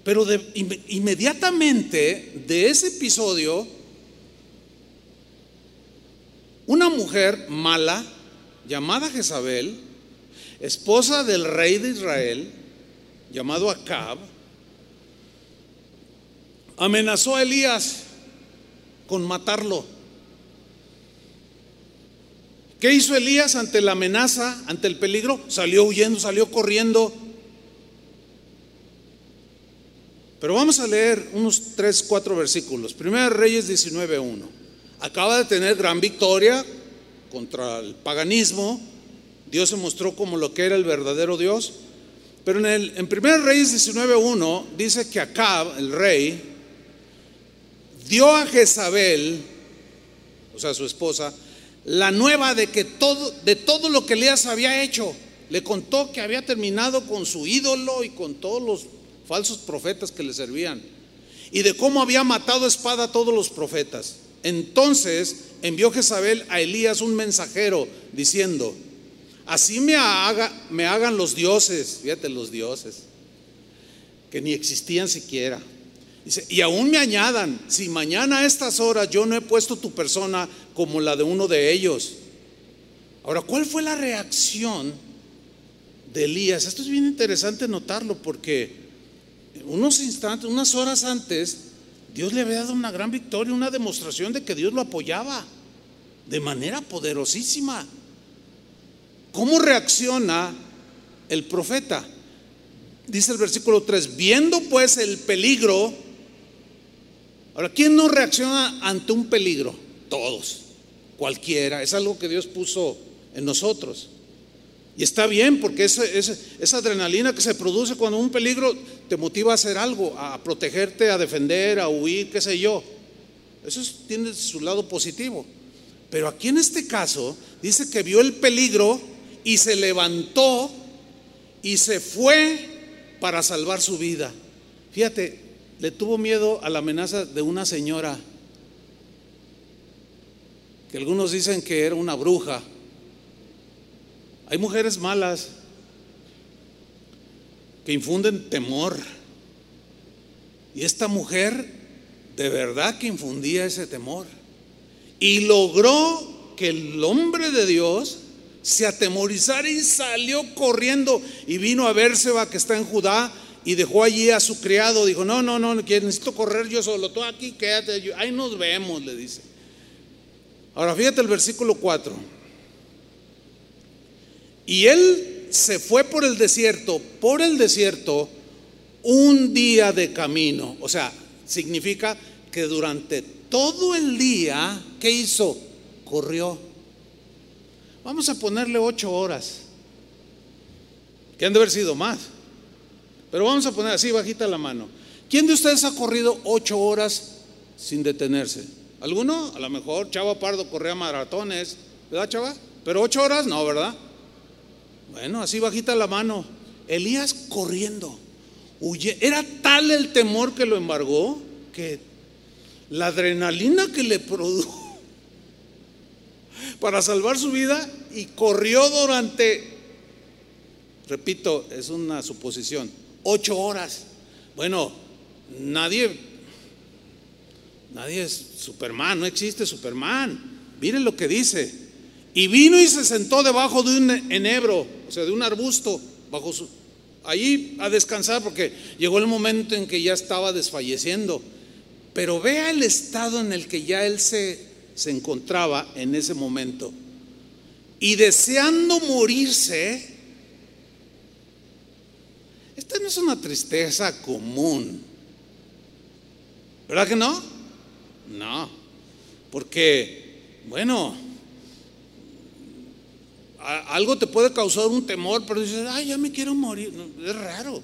Pero inmediatamente de ese episodio, una mujer mala llamada Jezabel, esposa del rey de Israel, llamado Acab, amenazó a Elías con matarlo. ¿Qué hizo Elías ante la amenaza, ante el peligro? Salió huyendo, salió corriendo. Pero vamos a leer unos 3, 4 versículos. Primera Reyes 19.1. Acaba de tener gran victoria contra el paganismo. Dios se mostró como lo que era el verdadero Dios. Pero en, el, en Primera Reyes 19.1 dice que Acab, el rey, dio a Jezabel, o sea, su esposa, la nueva de que todo, de todo lo que Elías había hecho. Le contó que había terminado con su ídolo y con todos los falsos profetas que le servían. Y de cómo había matado espada a todos los profetas. Entonces envió Jezabel a Elías un mensajero diciendo, así me, haga, me hagan los dioses, fíjate los dioses, que ni existían siquiera Dice, y aún me añadan, si mañana a estas horas yo no he puesto tu persona como la de uno de ellos. Ahora, ¿cuál fue la reacción de Elías? Esto es bien interesante notarlo porque unos instantes, unas horas antes, Dios le había dado una gran victoria, una demostración de que Dios lo apoyaba de manera poderosísima. ¿Cómo reacciona el profeta? Dice el versículo 3, viendo pues el peligro, ahora, ¿quién no reacciona ante un peligro? Todos, cualquiera, es algo que Dios puso en nosotros. Y está bien porque esa, adrenalina que se produce cuando un peligro te motiva a hacer algo, a protegerte, a defender, a huir, qué sé yo. Eso tiene su lado positivo. Pero aquí en este caso dice que vio el peligro y se levantó y se fue para salvar su vida. Fíjate, le tuvo miedo a la amenaza de una señora, que algunos dicen que era una bruja. Hay mujeres malas que infunden temor. Y esta mujer de verdad que infundía ese temor. Y logró que el hombre de Dios se atemorizara y salió corriendo y vino a Bérseba que está en Judá y dejó allí a su criado. Dijo, no, no, no, necesito correr yo solo. Tú aquí quédate, ahí nos vemos, le dice. Ahora fíjate el versículo 4. Y él se fue por el desierto, por el desierto, un día de camino. O sea, significa que durante todo el día, ¿qué hizo? Corrió. Vamos a ponerle ocho horas, que han de haber sido más. Pero vamos a poner así bajita la mano. ¿Quién de ustedes ha corrido ocho horas sin detenerse? ¿Alguno? A lo mejor Chava Pardo corría maratones, ¿verdad Chava? Pero ocho horas no, ¿verdad? Bueno, así bajita la mano. Elías corriendo. Huye. Era tal el temor que lo embargó que la adrenalina que le produjo para salvar su vida y corrió durante, repito, es una suposición, ocho horas. Bueno, nadie, nadie es Superman, no existe Superman. Miren lo que dice. Y vino y se sentó debajo de un enebro, o sea, de un arbusto, bajo su, allí a descansar porque llegó el momento en que ya estaba desfalleciendo. Pero vea el estado en el que ya él se, se encontraba en ese momento. Y deseando morirse, esta no es una tristeza común. ¿Verdad que no? No. Porque, bueno, algo te puede causar un temor, pero dices, ay, ya me quiero morir. es raro.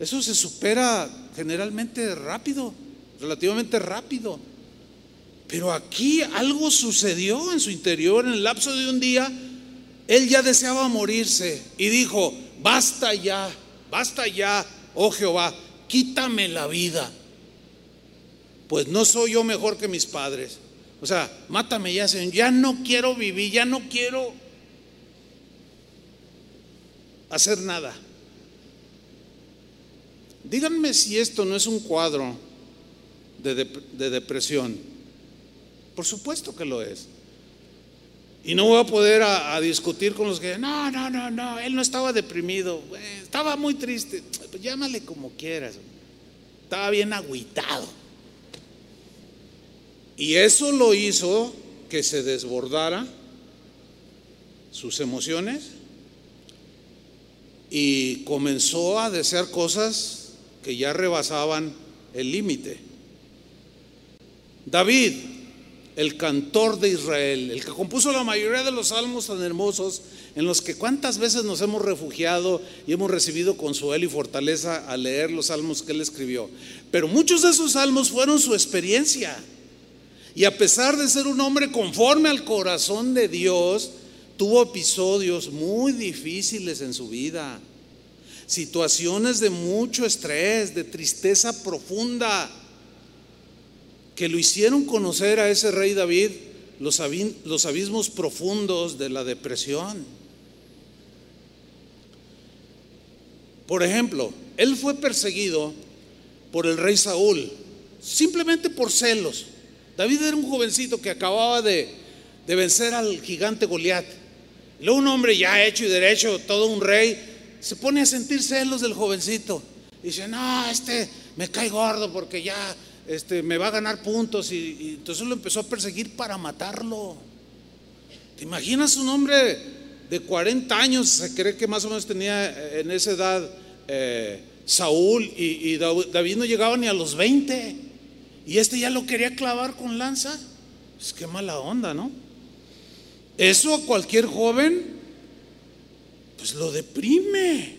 Eso se supera generalmente rápido, relativamente rápido. Pero aquí algo sucedió en su interior, en el lapso de un día, él ya deseaba morirse y dijo, basta ya, basta ya, oh Jehová, quítame la vida, pues no soy yo mejor que mis padres. O sea, mátame ya, Señor, ya no quiero vivir, ya no quiero hacer nada. Díganme si esto no es un cuadro de, depresión. Por supuesto que lo es. Y no voy a poder a, discutir con los que, no, no, no, no, él no estaba deprimido, estaba muy triste. Pues llámale como quieras. Estaba bien agüitado. Y eso lo hizo que se desbordara sus emociones y comenzó a desear cosas que ya rebasaban el límite. David, el cantor de Israel, el que compuso la mayoría de los salmos tan hermosos, en los que cuántas veces nos hemos refugiado y hemos recibido consuelo y fortaleza al leer los salmos que él escribió. Pero muchos de esos salmos fueron su experiencia. Y a pesar de ser un hombre conforme al corazón de Dios, tuvo episodios muy difíciles en su vida, situaciones de mucho estrés, de tristeza profunda, que lo hicieron conocer a ese rey David los, abismos profundos de la depresión. Por ejemplo, él fue perseguido por el rey Saúl, simplemente por celos. David era un jovencito que acababa de, vencer al gigante Goliat Luego un hombre ya hecho y derecho, todo un rey, se pone a sentir celos del jovencito. dice, no, este me cae gordo porque ya este, me va a ganar puntos. Y, y entonces lo empezó a perseguir para matarlo. ¿Te imaginas un hombre de 40 años? Se cree que más o menos tenía eh, en esa edad eh, Saúl y, David no llegaba ni a los 20. Y este ya lo quería clavar con lanza. Es que mala onda, ¿no? Eso a cualquier joven, pues lo deprime.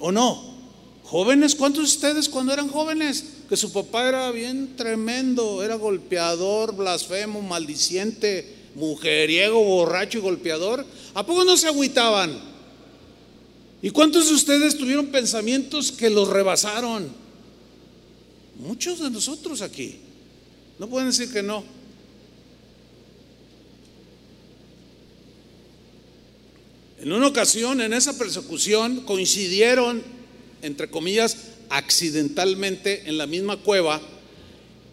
¿O no? Jóvenes, ¿cuántos de ustedes cuando eran jóvenes? Que su papá era bien tremendo, era golpeador, blasfemo, maldiciente, mujeriego, borracho y golpeador. ¿A poco no se agüitaban? ¿Y cuántos de ustedes tuvieron pensamientos que los rebasaron? Muchos de nosotros aquí. No pueden decir que no. En una ocasión, en esa persecución, coincidieron, entre comillas, accidentalmente en la misma cueva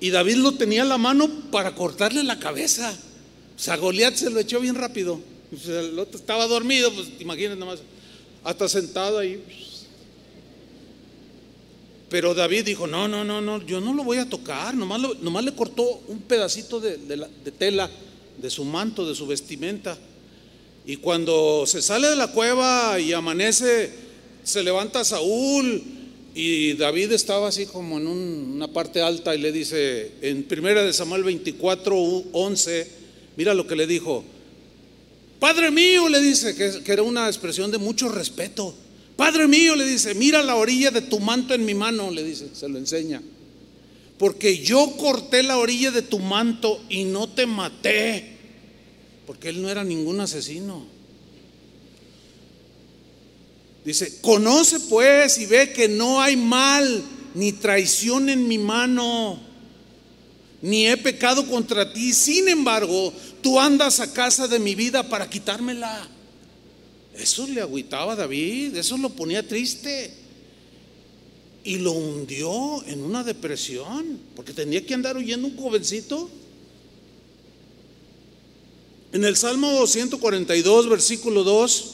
y David lo tenía en la mano para cortarle la cabeza. O sea, Goliat se lo echó bien rápido. el otro estaba dormido, pues imagínense nomás, hasta sentado ahí. Pero David dijo, no, no, no, no, yo no lo voy a tocar, nomás, nomás le cortó un pedacito de tela de su manto, de su vestimenta. Y cuando se sale de la cueva y amanece, se levanta Saúl y David estaba así como en una parte alta y le dice, en primera de Samuel 24, 11, mira lo que le dijo. Padre mío, le dice, que, que era una expresión de mucho respeto. Padre mío, le dice, mira la orilla de tu manto en mi mano, le dice, se lo enseña. Porque yo corté la orilla de tu manto y no te maté porque él no era ningún asesino. Dice, conoce pues y ve que no hay mal ni traición en mi mano, ni he pecado contra ti. Sin embargo, tú andas a casa de mi vida para quitármela. Eso le agüitaba a David, eso lo ponía triste. Y lo hundió en una depresión, porque tenía que andar huyendo un jovencito. En el Salmo 142, versículo 2,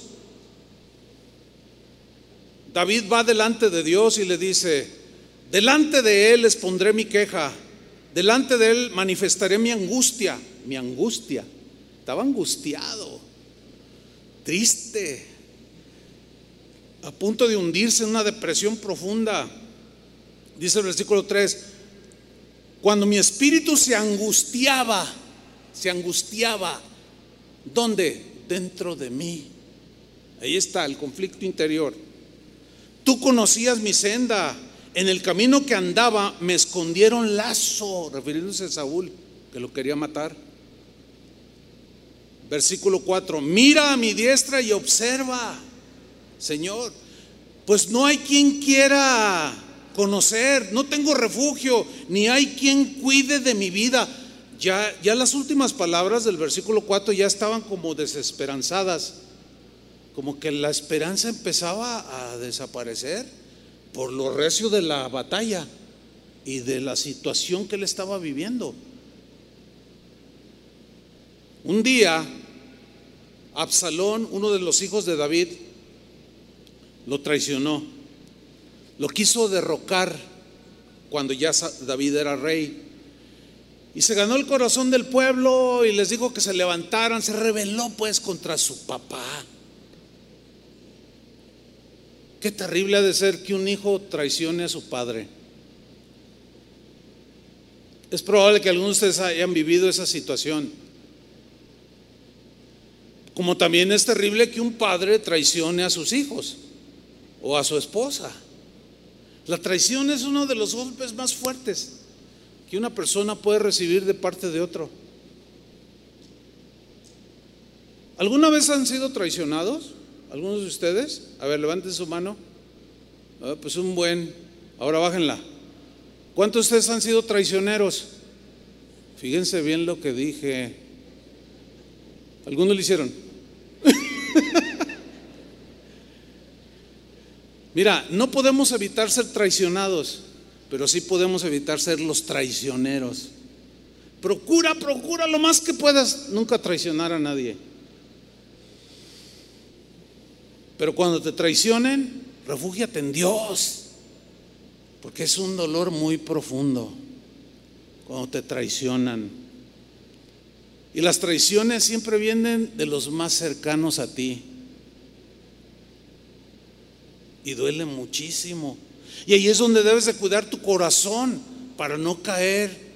David va delante de Dios y le dice, delante de Él les pondré mi queja, delante de Él manifestaré mi angustia, mi angustia. Estaba angustiado, triste, a punto de hundirse en una depresión profunda. Dice el versículo 3, cuando mi espíritu se angustiaba, se angustiaba, ¿Dónde? Dentro de mí. Ahí está el conflicto interior. Tú conocías mi senda. En el camino que andaba me escondieron lazo, refiriéndose a Saúl, que lo quería matar. Versículo 4, mira a mi diestra y observa, Señor, pues no hay quien quiera conocer, no tengo refugio, ni hay quien cuide de mi vida ya, ya las últimas palabras del versículo 4 ya estaban como desesperanzadas, como que la esperanza empezaba a desaparecer por lo recio de la batalla y de la situación que él estaba viviendo. Un día, Absalón, uno de los hijos de David, lo traicionó, lo quiso derrocar cuando ya David era rey. Y se ganó el corazón del pueblo y les dijo que se levantaran, se rebeló pues contra su papá. Qué terrible ha de ser que un hijo traicione a su padre. Es probable que algunos de ustedes hayan vivido esa situación. Como también es terrible que un padre traicione a sus hijos o a su esposa. La traición es uno de los golpes más fuertes que una persona puede recibir de parte de otro. ¿Alguna vez han sido traicionados? ¿Algunos de ustedes? A ver, levanten su mano. Ah, pues un buen. Ahora bájenla. ¿Cuántos de ustedes han sido traicioneros? Fíjense bien lo que dije. ¿Algunos lo hicieron? Mira, no podemos evitar ser traicionados pero sí podemos evitar ser los traicioneros. Procura, procura lo más que puedas nunca traicionar a nadie. Pero cuando te traicionen, refúgiate en Dios, porque es un dolor muy profundo cuando te traicionan. Y las traiciones siempre vienen de los más cercanos a ti. Y duele muchísimo. Y ahí es donde debes de cuidar tu corazón para no caer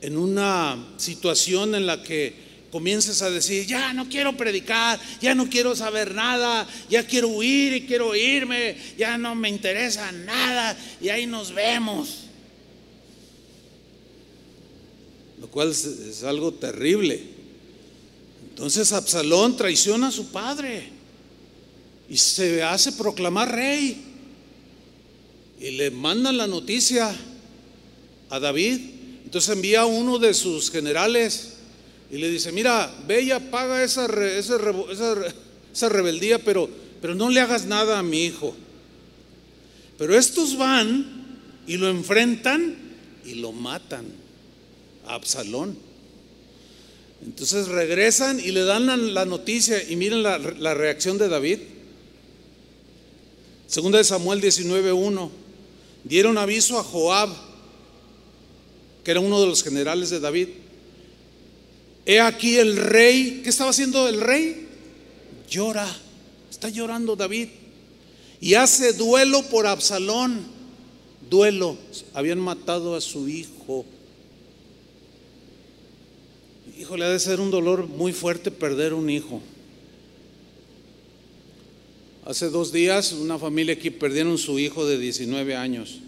en una situación en la que comiences a decir, ya no quiero predicar, ya no quiero saber nada, ya quiero huir y quiero irme, ya no me interesa nada y ahí nos vemos. Lo cual es, algo terrible. Entonces Absalón traiciona a su padre y se hace proclamar rey. Y le mandan la noticia a David. Entonces envía a uno de sus generales y le dice, mira, ve y apaga esa, esa, esa, rebeldía, pero, pero no le hagas nada a mi hijo. Pero estos van y lo enfrentan y lo matan a Absalón. Entonces regresan y le dan la, noticia y miren la, la, reacción de David. Segunda de Samuel 19.1. Dieron aviso a Joab, que era uno de los generales de David He aquí el rey, ¿qué estaba haciendo el rey? Llora, está llorando David. Y hace duelo por Absalón. Duelo, habían matado a su hijo. Híjole, ha de ser un dolor muy fuerte perder un hijo. Hace dos días una familia aquí perdieron su hijo de 19 años.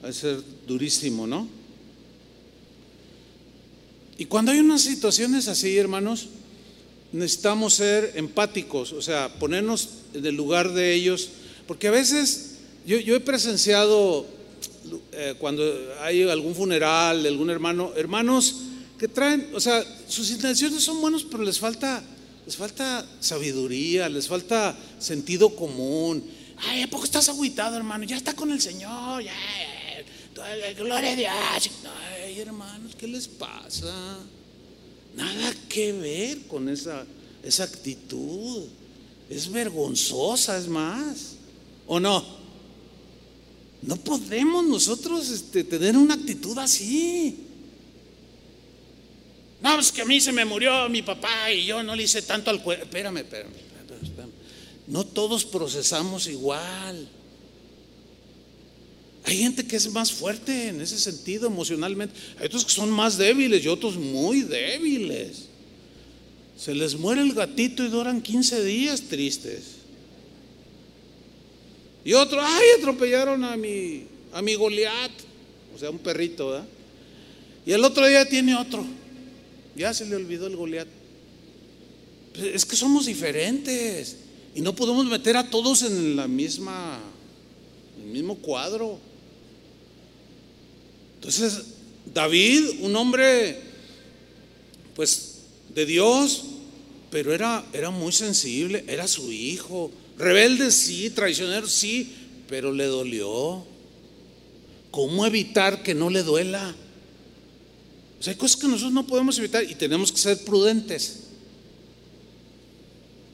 Va a ser durísimo, ¿no? Y cuando hay unas situaciones así, hermanos, necesitamos ser empáticos, o sea, ponernos en el lugar de ellos, porque a veces yo, he presenciado eh, cuando hay algún funeral de algún hermano, hermanos que traen, o sea, sus intenciones son buenas, pero les falta, les falta sabiduría, les falta sentido común. Ay, ¿a poco estás agüitado, hermano? Ya está con el Señor, ya, gloria a Dios. Ay, hermanos, ¿qué les pasa? Nada que ver con esa, esa actitud. Es vergonzosa, es más. ¿O no? No podemos nosotros este, tener una actitud así. No, es que a mí se me murió mi papá y yo no le hice tanto al cuerpo. espérame, espérame. No todos procesamos igual. Hay gente que es más fuerte en ese sentido emocionalmente. Hay otros que son más débiles y otros muy débiles. Se les muere el gatito y duran 15 días tristes. Y otro, ay, atropellaron a mi, a mi Goliat, o sea, un perrito, ¿verdad? Y el otro día tiene otro. Ya se le olvidó el Goliat. Pues es que somos diferentes y no podemos meter a todos en la misma, el mismo cuadro. Entonces, David, un hombre, pues, de Dios, pero era, era muy sensible, era su hijo. Rebelde sí, traicionero sí, pero le dolió. ¿Cómo evitar que no le duela? O sea, hay cosas que nosotros no podemos evitar y tenemos que ser prudentes.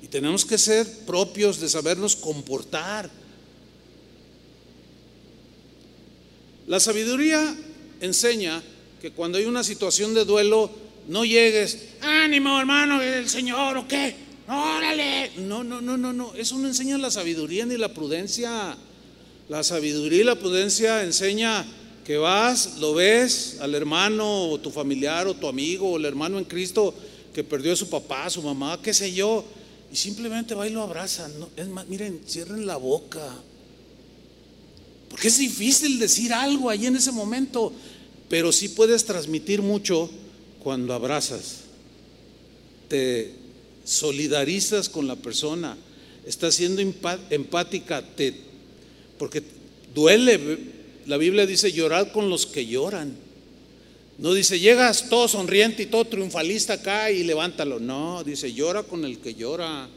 Y tenemos que ser propios de sabernos comportar. La sabiduría enseña que cuando hay una situación de duelo, no llegues, ánimo hermano, el Señor o qué, órale. No, no, no, no, no, eso no enseña la sabiduría ni la prudencia. La sabiduría y la prudencia enseña que vas, lo ves al hermano o tu familiar o tu amigo o el hermano en Cristo que perdió a su papá, a su mamá, qué sé yo, y simplemente va y lo abraza. es más, miren, cierren la boca. Porque es difícil decir algo ahí en ese momento, pero sí puedes transmitir mucho cuando abrazas. Te solidarizas con la persona, estás siendo empática, te, porque duele. La Biblia dice llorar con los que lloran. No dice llegas todo sonriente y todo triunfalista acá y levántalo. No, dice llora con el que llora.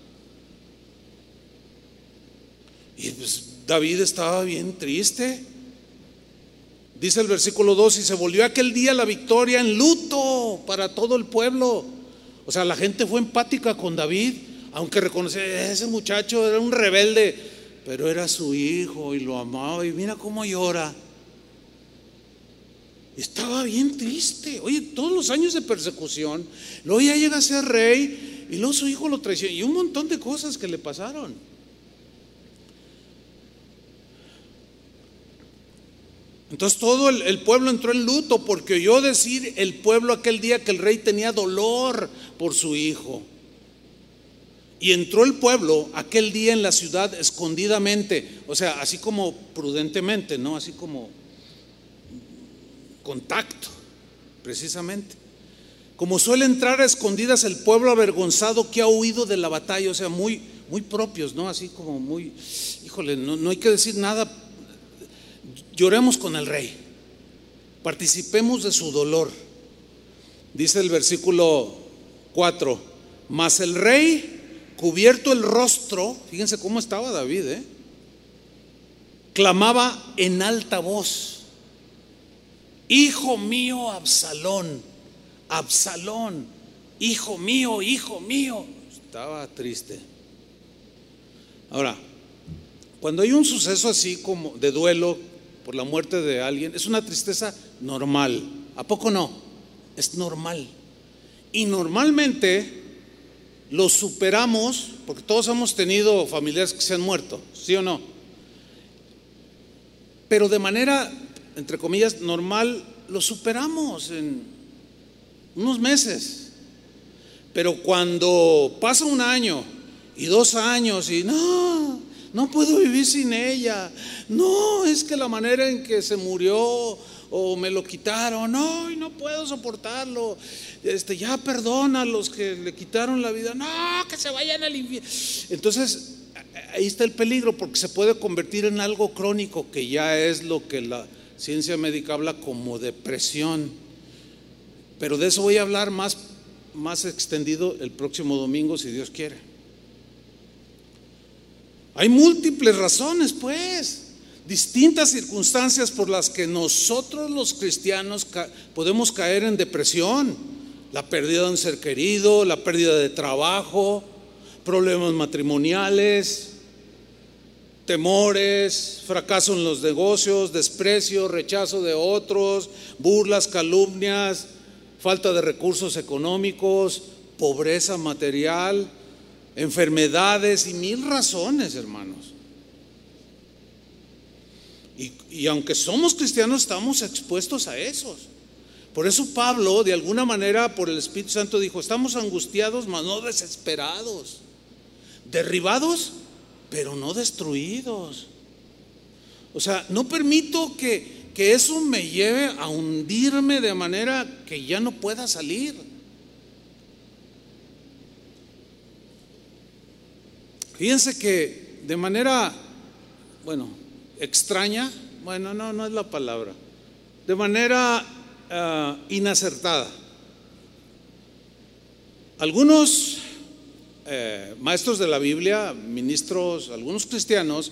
Y pues David estaba bien triste. Dice el versículo 2, y se volvió aquel día la victoria en luto para todo el pueblo. O sea, la gente fue empática con David. aunque reconocía, ese muchacho era un rebelde, pero era su hijo y lo amaba y mira cómo llora. Estaba bien triste. Oye, todos los años de persecución, luego ya llega a ser rey y luego su hijo lo traicionó y un montón de cosas que le pasaron. Entonces todo el, pueblo entró en luto porque oyó decir el pueblo aquel día que el rey tenía dolor por su hijo. Y entró el pueblo aquel día en la ciudad escondidamente, o sea, así como prudentemente, ¿no? Así como contacto, precisamente. Como suele entrar a escondidas el pueblo avergonzado que ha huido de la batalla, o sea, muy, muy propios, ¿no? Así como muy, híjole, no, no hay que decir nada, lloremos con el rey, participemos de su dolor. Dice el versículo 4, mas el rey cubierto el rostro, fíjense cómo estaba David, ¿eh? clamaba en alta voz, Hijo mío, Absalón, Absalón, hijo mío, hijo mío. Estaba triste. Ahora, cuando hay un suceso así como de duelo por la muerte de alguien, es una tristeza normal. ¿A poco no? Es normal. Y normalmente lo superamos, porque todos hemos tenido familiares que se han muerto, ¿sí o no? Pero de manera, entre comillas, normal, lo superamos en unos meses. Pero cuando pasa un año y dos años y no, no puedo vivir sin ella, no, es que la manera en que se murió o me lo quitaron, no, y no puedo soportarlo. Este, ya perdona a los que le quitaron la vida, no, que se vayan al infierno. Entonces, ahí está el peligro porque se puede convertir en algo crónico que ya es lo que la ciencia médica habla como depresión. Pero de eso voy a hablar más, más extendido el próximo domingo, si Dios quiere. Hay múltiples razones, pues distintas circunstancias por las que nosotros los cristianos podemos caer en depresión. La pérdida de un ser querido, la pérdida de trabajo, problemas matrimoniales, temores, fracaso en los negocios, desprecio, rechazo de otros, burlas, calumnias, falta de recursos económicos, pobreza material, enfermedades y mil razones, hermanos. Y, aunque somos cristianos, estamos expuestos a esos. Por eso Pablo, de alguna manera, por el Espíritu Santo, dijo, estamos angustiados, mas no desesperados. Derribados, pero no destruidos. O sea, no permito que, que eso me lleve a hundirme de manera que ya no pueda salir. Fíjense que de manera, bueno, extraña, bueno, no, no es la palabra, de manera ah, inacertada. Algunos eh, maestros de la Biblia, ministros, algunos cristianos,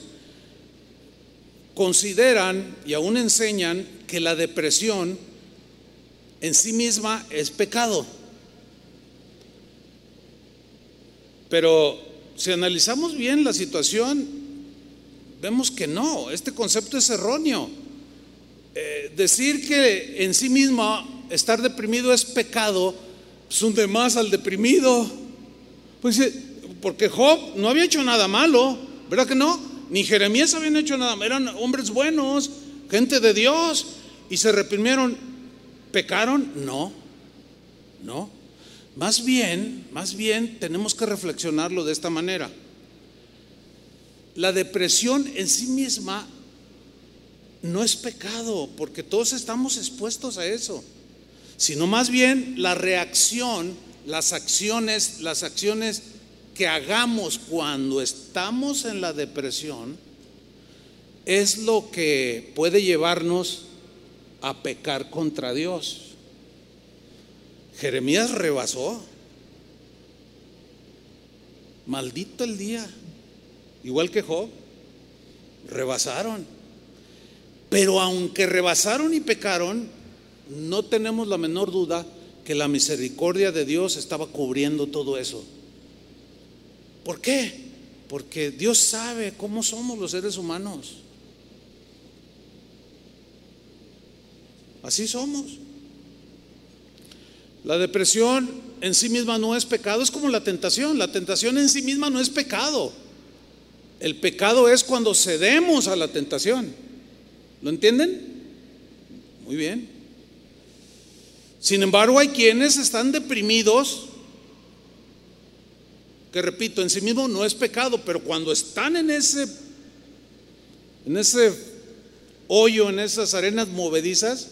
consideran y aún enseñan que la depresión en sí misma es pecado. Pero si analizamos bien la situación, Vemos que no, este concepto es erróneo. Eh, decir que en sí mismo estar deprimido es pecado, pues hunde más al deprimido. Pues, porque Job no había hecho nada malo, ¿verdad que no? Ni Jeremías habían hecho nada malo, eran hombres buenos, gente de Dios, y se reprimieron. ¿Pecaron? No, no. Más bien, más bien tenemos que reflexionarlo de esta manera la depresión en sí misma no es pecado, porque todos estamos expuestos a eso, sino más bien la reacción, las acciones, las acciones que hagamos cuando estamos en la depresión es lo que puede llevarnos a pecar contra Dios. Jeremías rebasó. Maldito el día igual que Job, rebasaron. Pero aunque rebasaron y pecaron, no tenemos la menor duda que la misericordia de Dios estaba cubriendo todo eso. ¿Por qué? Porque Dios sabe cómo somos los seres humanos. Así somos. La depresión en sí misma no es pecado, es como la tentación. La tentación en sí misma no es pecado. El pecado es cuando cedemos a la tentación. ¿Lo entienden? Muy bien. Sin embargo, hay quienes están deprimidos, que repito, en sí mismo no es pecado, pero cuando están en ese, en ese hoyo, en esas arenas movedizas,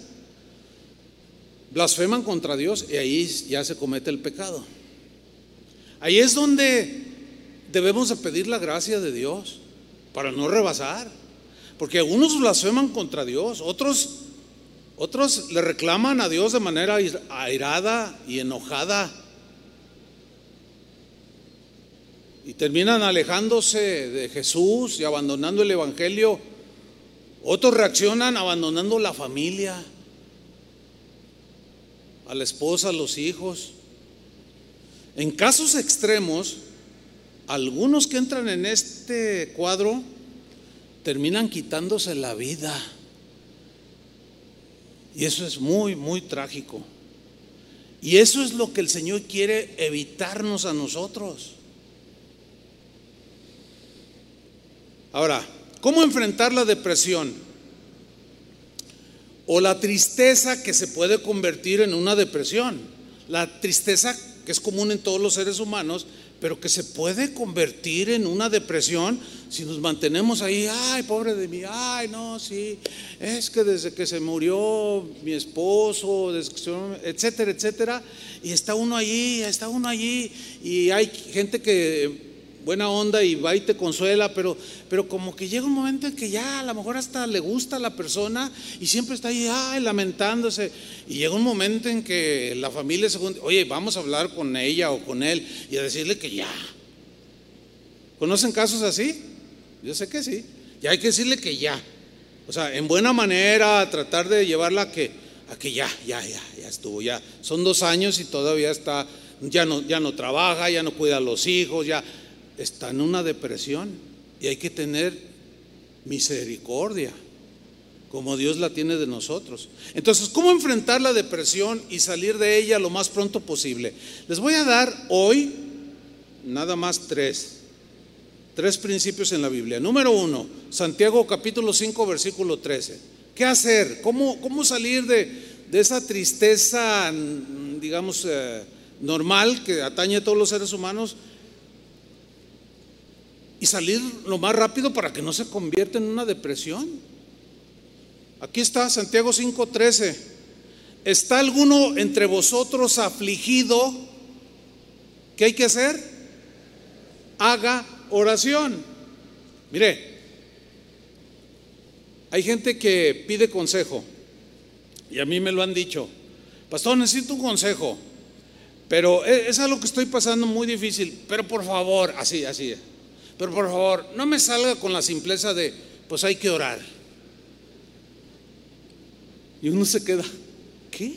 blasfeman contra Dios y ahí ya se comete el pecado. Ahí es donde debemos de pedir la gracia de Dios para no rebasar. Porque algunos blasfeman contra Dios, otros, otros le reclaman a Dios de manera airada y enojada. Y terminan alejándose de Jesús y abandonando el Evangelio. Otros reaccionan abandonando la familia, a la esposa, a los hijos. En casos extremos, algunos que entran en este cuadro terminan quitándose la vida. Y eso es muy, muy trágico. Y eso es lo que el Señor quiere evitarnos a nosotros. Ahora, ¿cómo enfrentar la depresión? O la tristeza que se puede convertir en una depresión. La tristeza que es común en todos los seres humanos, pero que se puede convertir en una depresión si nos mantenemos ahí, ay, pobre de mí, ay, no, sí, es que desde que se murió mi esposo, etcétera, etcétera, y está uno allí, está uno allí, y hay gente que buena onda y va y te consuela, pero, pero como que llega un momento en que ya a lo mejor hasta le gusta a la persona y siempre está ahí, ay, lamentándose. Y llega un momento en que la familia se junta, oye, vamos a hablar con ella o con él y a decirle que ya. ¿Conocen casos así? Yo sé que sí. Ya hay que decirle que ya. O sea, en buena manera, tratar de llevarla a que, a que ya, ya, ya, ya estuvo, ya. Son dos años y todavía está, ya no, ya no trabaja, ya no cuida a los hijos, ya está en una depresión y hay que tener misericordia, como Dios la tiene de nosotros. Entonces, ¿cómo enfrentar la depresión y salir de ella lo más pronto posible? Les voy a dar hoy nada más tres. Tres principios en la Biblia. Número uno, Santiago capítulo 5, versículo 13. ¿Qué hacer? ¿Cómo, cómo salir de, esa tristeza, digamos, eh, normal que atañe a todos los seres humanos y salir lo más rápido para que no se convierta en una depresión. Aquí está Santiago 5:13. ¿Está alguno entre vosotros afligido? ¿Qué hay que hacer? Haga oración. Mire, hay gente que pide consejo y a mí me lo han dicho. Pastor, necesito un consejo, pero e, es algo que estoy pasando muy difícil, pero por favor, así, así. Pero por favor, no me salga con la simpleza de, pues hay que orar. Y uno se queda, ¿qué?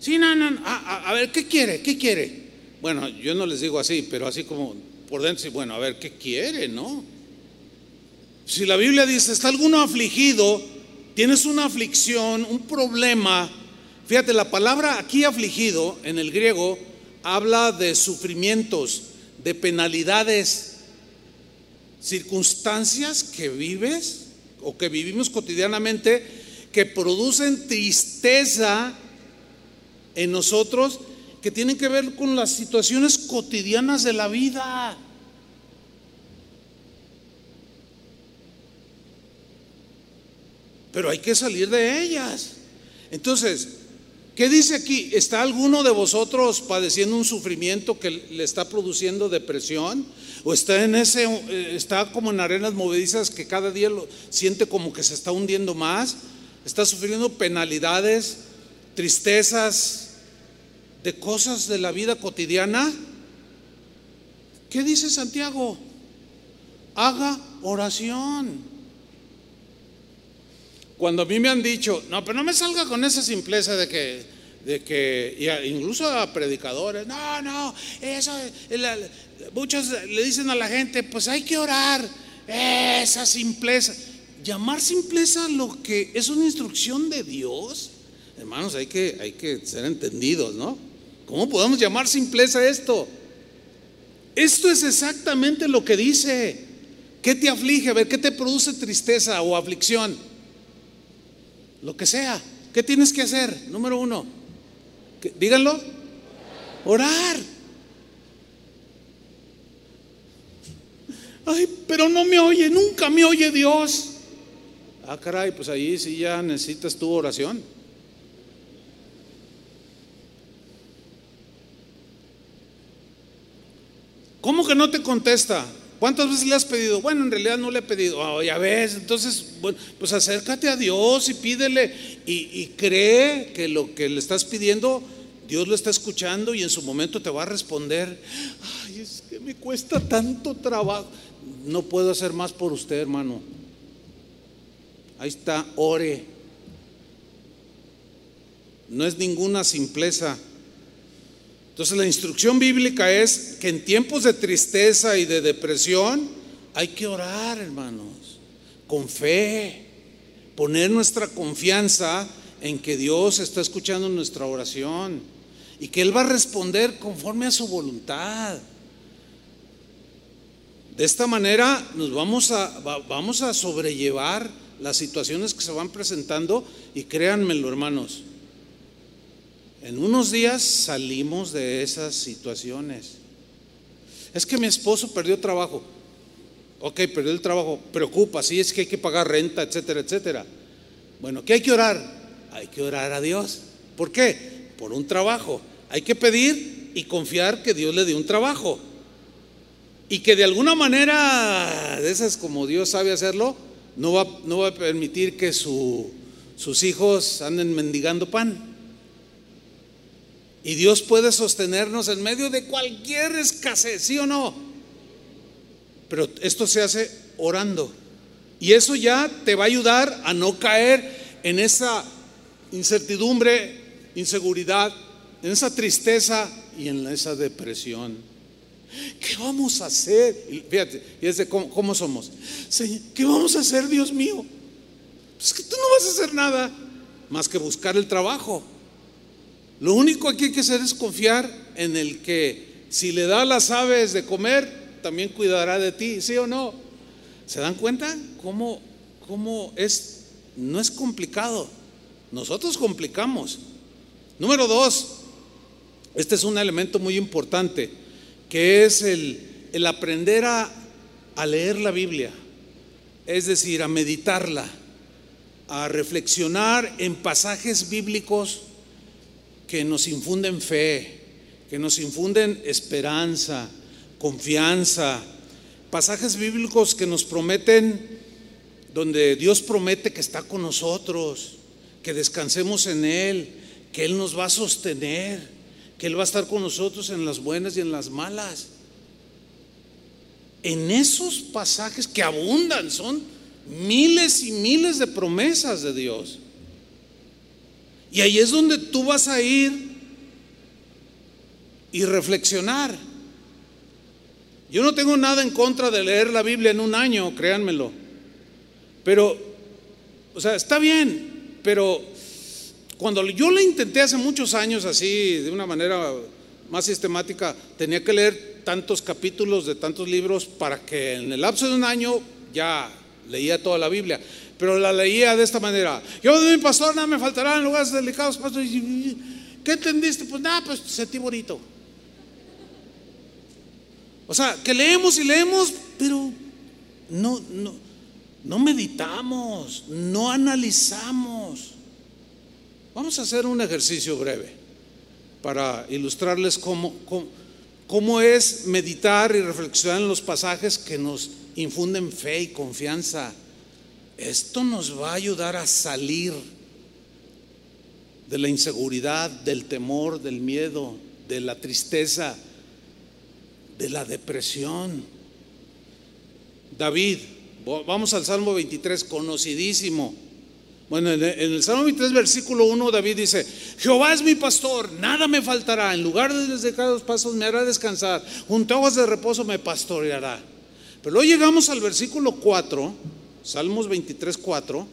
Sí, no, no, A, ver, ¿qué quiere? ¿Qué quiere? Bueno, yo no les digo así, pero así como por dentro, bueno, a ver, ¿qué quiere? ¿No? Si la Biblia dice, está alguno afligido, tienes una aflicción, un problema, fíjate, la palabra aquí afligido en el griego habla de sufrimientos, de penalidades, circunstancias que vives o que vivimos cotidianamente que producen tristeza en nosotros que tienen que ver con las situaciones cotidianas de la vida. Pero hay que salir de ellas. Entonces, ¿qué dice aquí? ¿Está alguno de vosotros padeciendo un sufrimiento que le está produciendo depresión? O está en ese, eh, está como en arenas movedizas que cada día lo siente como que se está hundiendo más, está sufriendo penalidades, tristezas de cosas de la vida cotidiana. ¿Qué dice Santiago? Haga oración. Cuando a mí me han dicho, no, pero no me salga con esa simpleza de que, de que incluso a predicadores, no, no, eso, muchos le dicen a la gente, pues hay que orar, esa simpleza. Llamar simpleza lo que es una instrucción de Dios. Hermanos, hay que, hay que ser entendidos, ¿no? ¿Cómo podemos llamar simpleza esto? Esto es exactamente lo que dice. ¿Qué te aflige? A ver, ¿qué te produce tristeza o aflicción? Lo que sea. ¿Qué tienes que hacer? Número uno. Díganlo. Orar. Ay, pero no me oye, nunca me oye Dios. Ah, caray, pues ahí sí ya necesitas tu oración. ¿Cómo que no te contesta? ¿Cuántas veces le has pedido? Bueno, en realidad no le he pedido. Oh, ya ves, entonces, bueno, pues acércate a Dios y pídele y, y, cree que lo que le estás pidiendo, Dios lo está escuchando y en su momento te va a responder. Ay, es que me cuesta tanto trabajo. No puedo hacer más por usted, hermano. Ahí está, ore. No es ninguna simpleza. Entonces la instrucción bíblica es que en tiempos de tristeza y de depresión hay que orar, hermanos, con fe, poner nuestra confianza en que Dios está escuchando nuestra oración y que Él va a responder conforme a su voluntad. De esta manera nos vamos a, vamos a sobrellevar las situaciones que se van presentando y créanmelo hermanos, en unos días salimos de esas situaciones. Es que mi esposo perdió trabajo. Ok, perdió el trabajo, preocupa, sí, es que hay que pagar renta, etcétera, etcétera. Bueno, ¿qué hay que orar? Hay que orar a Dios. ¿Por qué? Por un trabajo. Hay que pedir y confiar que Dios le dé un trabajo. Y que de alguna manera, de esas como Dios sabe hacerlo, no va, no va a permitir que su, sus hijos anden mendigando pan. Y Dios puede sostenernos en medio de cualquier escasez, ¿sí o no? Pero esto se hace orando. Y eso ya te va a ayudar a no caer en esa incertidumbre, inseguridad, en esa tristeza y en esa depresión. ¿Qué vamos a hacer? Fíjate, es de cómo, somos. Señor, ¿qué vamos a hacer, Dios mío? Pues que tú no vas a hacer nada más que buscar el trabajo. Lo único que hay que hacer es confiar en el que si le da las aves de comer, también cuidará de ti, ¿sí o no? ¿Se dan cuenta cómo, cómo es? No es complicado. Nosotros complicamos. Número dos, este es un elemento muy importante, que es el, el aprender a, a leer la Biblia, es decir, a meditarla, a reflexionar en pasajes bíblicos que nos infunden fe, que nos infunden esperanza, confianza, pasajes bíblicos que nos prometen, donde Dios promete que está con nosotros, que descansemos en Él, que Él nos va a sostener, que Él va a estar con nosotros en las buenas y en las malas. En esos pasajes que abundan, son miles y miles de promesas de Dios. Y ahí es donde tú vas a ir y reflexionar. Yo no tengo nada en contra de leer la Biblia en un año, créanmelo. Pero, o sea, está bien, pero cuando yo la intenté hace muchos años así, de una manera más sistemática, tenía que leer tantos capítulos de tantos libros para que en el lapso de un año ya leía toda la Biblia pero la leía de esta manera. Yo de mi pastor nada me faltarán lugares delicados, pastor. ¿Qué entendiste? Pues nada, pues sentí bonito. O sea, que leemos y leemos, pero no, no, no meditamos, no analizamos. Vamos a hacer un ejercicio breve para ilustrarles cómo, cómo, es meditar y reflexionar en los pasajes que nos infunden fe y confianza esto nos va a ayudar a salir de la inseguridad, del temor, del miedo, de la tristeza, de la depresión. David, vamos al Salmo 23, conocidísimo. Bueno, en el Salmo 23, versículo 1, David dice, Jehová es mi pastor, nada me faltará, en lugar de cada pasos me hará descansar, junto a aguas de reposo me pastoreará. Pero luego llegamos al versículo 4, Salmos 23, 4,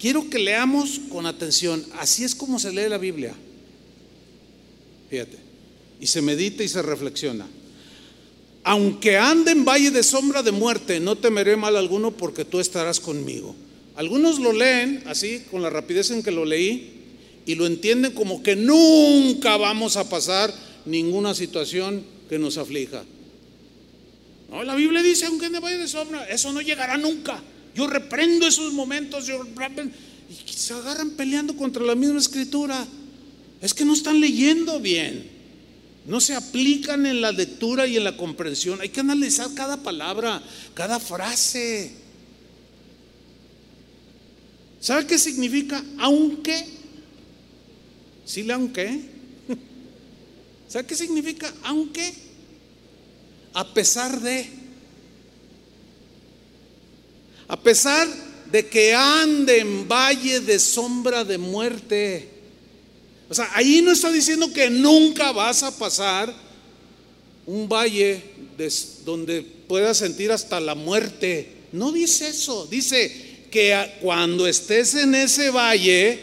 quiero que leamos con atención, así es como se lee la Biblia. Fíjate, y se medita y se reflexiona. Aunque ande en valle de sombra de muerte, no temeré mal alguno porque tú estarás conmigo. Algunos lo leen así, con la rapidez en que lo leí, y lo entienden como que nunca vamos a pasar ninguna situación que nos aflija. La Biblia dice, aunque ande valle de sombra, eso no llegará nunca. Yo reprendo esos momentos, yo y se agarran peleando contra la misma escritura. Es que no están leyendo bien. No se aplican en la lectura y en la comprensión. Hay que analizar cada palabra, cada frase. ¿Sabe qué significa aunque? ¿Sí le aunque? ¿Sabe qué significa aunque? A pesar de. A pesar de que ande en valle de sombra de muerte. O sea, ahí no está diciendo que nunca vas a pasar un valle donde puedas sentir hasta la muerte. No dice eso. Dice, cuando estés en ese valle,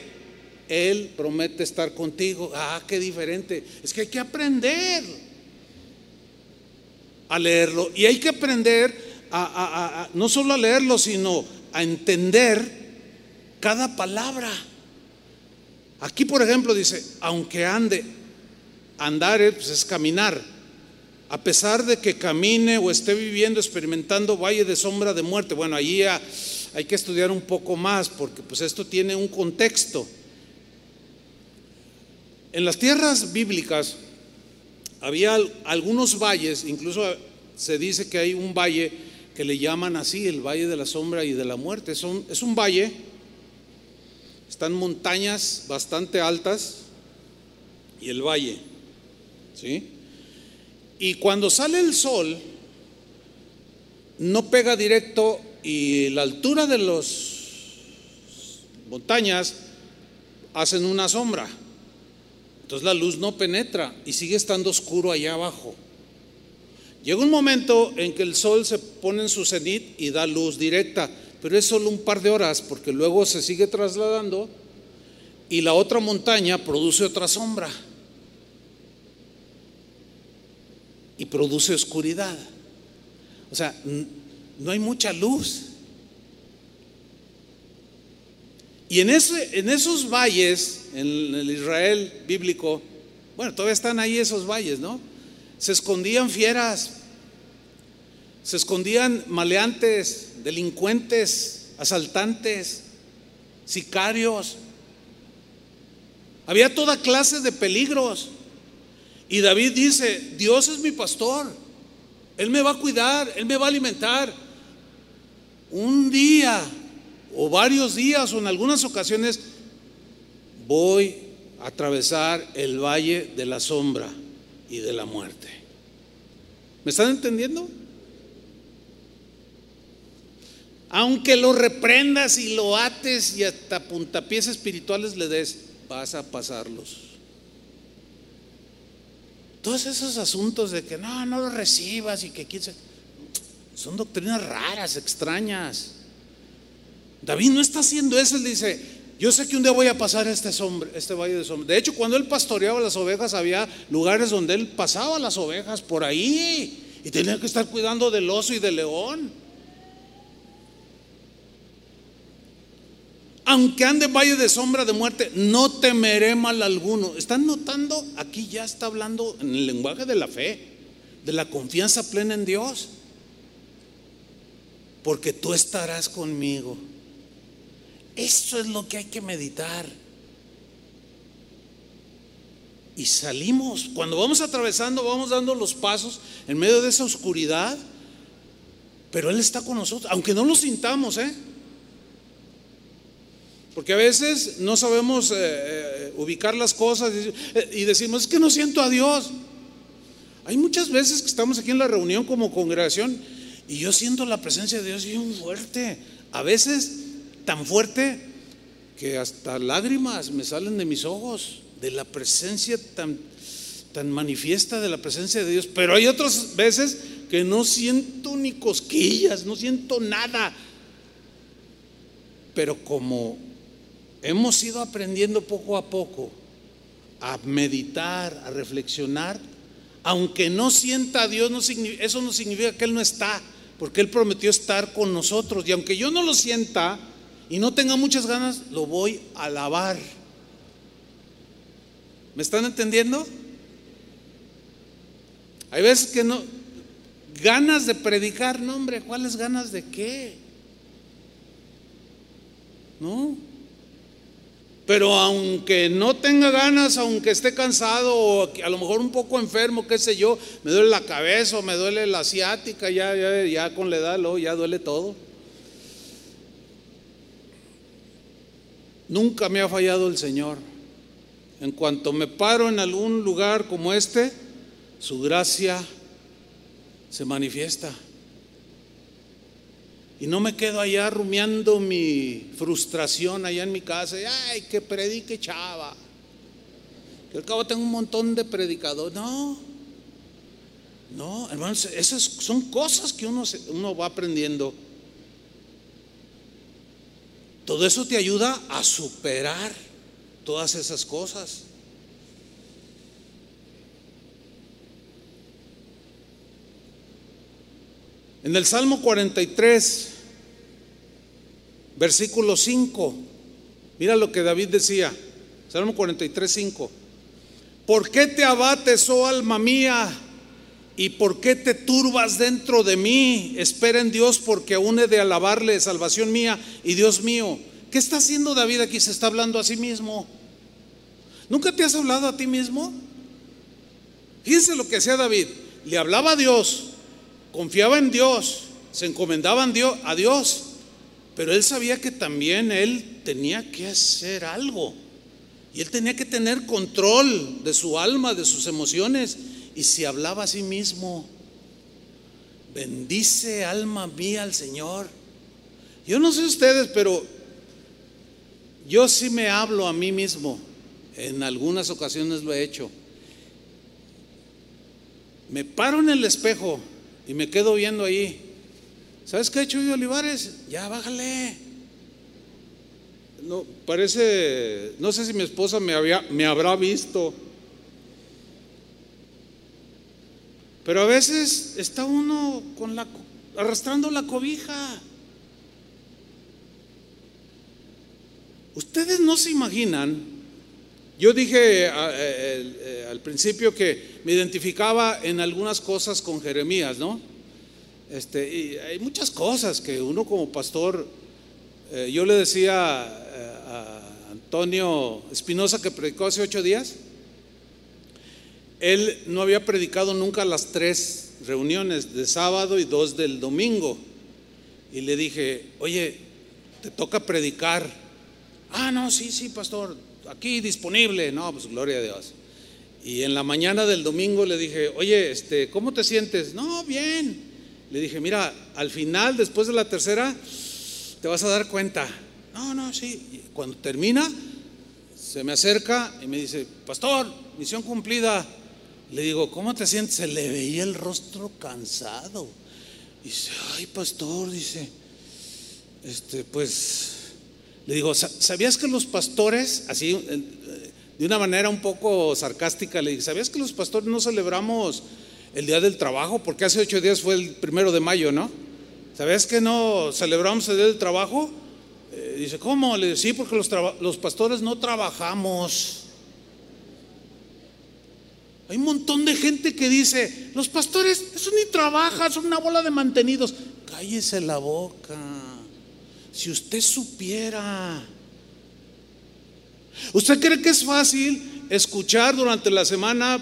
Él promete estar contigo. Ah, qué diferente. Es que hay que aprender a leerlo. Y hay que aprender a, no solo a leerlo, sino a entender cada palabra. Aquí, por ejemplo, dice, aunque ande, andar pues es caminar. A pesar de que camine o esté viviendo, experimentando valle de sombra de muerte. Bueno, allí hay que estudiar un poco más porque pues esto tiene un contexto. En las tierras bíblicas había algunos valles, incluso se dice que hay un valle que le llaman así, el Valle de la Sombra y de la Muerte. Es un valle, están montañas bastante altas y el valle, ¿sí? Y cuando sale el sol, no pega directo y la altura de las montañas hacen una sombra. Entonces la luz no penetra y sigue estando oscuro allá abajo. Llega un momento en que el sol se pone en su cenit y da luz directa, pero es solo un par de horas porque luego se sigue trasladando y la otra montaña produce otra sombra y produce oscuridad. O sea, no hay mucha luz. Y en, ese, en esos valles, en el Israel bíblico, bueno, todavía están ahí esos valles, ¿no? Se escondían fieras, se escondían maleantes, delincuentes, asaltantes, sicarios. Había toda clase de peligros. Y David dice, Dios es mi pastor, Él me va a cuidar, Él me va a alimentar un día o varios días o en algunas ocasiones voy a atravesar el valle de la sombra y de la muerte. ¿Me están entendiendo? Aunque lo reprendas y lo ates y hasta puntapiés espirituales le des, vas a pasarlos. Todos esos asuntos de que no, no lo recibas y que quieres son doctrinas raras, extrañas. David no está haciendo eso, él dice, yo sé que un día voy a pasar este, este valle de sombra. De hecho, cuando él pastoreaba las ovejas, había lugares donde él pasaba las ovejas por ahí y tenía que estar cuidando del oso y del león. Aunque ande valle de sombra de muerte, no temeré mal alguno. ¿Están notando? Aquí ya está hablando en el lenguaje de la fe, de la confianza plena en Dios porque tú estarás conmigo. Eso es lo que hay que meditar. Y salimos, cuando vamos atravesando, vamos dando los pasos en medio de esa oscuridad, pero Él está con nosotros, aunque no lo sintamos, ¿eh? Porque a veces no sabemos eh, eh, ubicar las cosas y decimos, es que no siento a Dios. Hay muchas veces que estamos aquí en la reunión como congregación y yo siento la presencia de Dios bien fuerte. A veces tan fuerte que hasta lágrimas me salen de mis ojos, de la presencia tan, tan manifiesta de la presencia de Dios. Pero hay otras veces que no siento ni cosquillas, no siento nada. Pero como hemos ido aprendiendo poco a poco a meditar, a reflexionar, aunque no sienta a Dios, eso no significa que Él no está, porque Él prometió estar con nosotros. Y aunque yo no lo sienta y no tenga muchas ganas, lo voy a alabar. ¿Me están entendiendo? Hay veces que no, ganas de predicar, no hombre, ¿cuáles ganas de qué? ¿No? Pero aunque no tenga ganas, aunque esté cansado o a lo mejor un poco enfermo, qué sé yo, me duele la cabeza o me duele la asiática, ya, ya, ya con la edad ya duele todo. Nunca me ha fallado el Señor. En cuanto me paro en algún lugar como este, su gracia se manifiesta. Y no me quedo allá rumiando mi frustración allá en mi casa. Ay, que predique chava. Que al cabo tengo un montón de predicadores. No, no, hermanos, esas son cosas que uno, uno va aprendiendo. Todo eso te ayuda a superar todas esas cosas. En el Salmo 43, versículo 5. Mira lo que David decía. Salmo 43, 5. ¿Por qué te abates, oh alma mía? ¿Y por qué te turbas dentro de mí? Espera en Dios porque aún he de alabarle, salvación mía y Dios mío. ¿Qué está haciendo David aquí? Se está hablando a sí mismo. ¿Nunca te has hablado a ti mismo? Fíjense lo que hacía David. Le hablaba a Dios, confiaba en Dios, se encomendaba a Dios pero él sabía que también él tenía que hacer algo. Y él tenía que tener control de su alma, de sus emociones. Y si hablaba a sí mismo, bendice alma mía al Señor. Yo no sé ustedes, pero yo sí me hablo a mí mismo. En algunas ocasiones lo he hecho. Me paro en el espejo y me quedo viendo ahí ¿Sabes qué ha hecho Olivares? Ya bájale. No, parece, no sé si mi esposa me, había, me habrá visto. Pero a veces está uno con la, arrastrando la cobija. Ustedes no se imaginan, yo dije eh, al principio que me identificaba en algunas cosas con Jeremías, ¿no? Este, y hay muchas cosas que uno como pastor, eh, yo le decía eh, a Antonio Espinosa que predicó hace ocho días, él no había predicado nunca las tres reuniones de sábado y dos del domingo. Y le dije, oye, te toca predicar. Ah, no, sí, sí, pastor, aquí disponible. No, pues gloria a Dios. Y en la mañana del domingo le dije, oye, este, ¿cómo te sientes? No, bien. Le dije, mira, al final, después de la tercera, te vas a dar cuenta. No, no, sí. cuando termina, se me acerca y me dice, pastor, misión cumplida. Le digo, ¿cómo te sientes? Se le veía el rostro cansado. Y dice, ay, pastor, dice, este, pues, le digo, ¿sabías que los pastores, así, de una manera un poco sarcástica, le dije, ¿sabías que los pastores no celebramos el Día del Trabajo, porque hace ocho días fue el primero de mayo, ¿no? ¿Sabes que no celebramos el Día del Trabajo? Eh, dice, ¿cómo? Le dice, sí, porque los, pastores no trabajamos. Hay un montón de gente que dice, los pastores, eso ni trabajan, son una bola de mantenidos. Cállese la boca. Si usted supiera. ¿Usted cree que es fácil escuchar durante la semana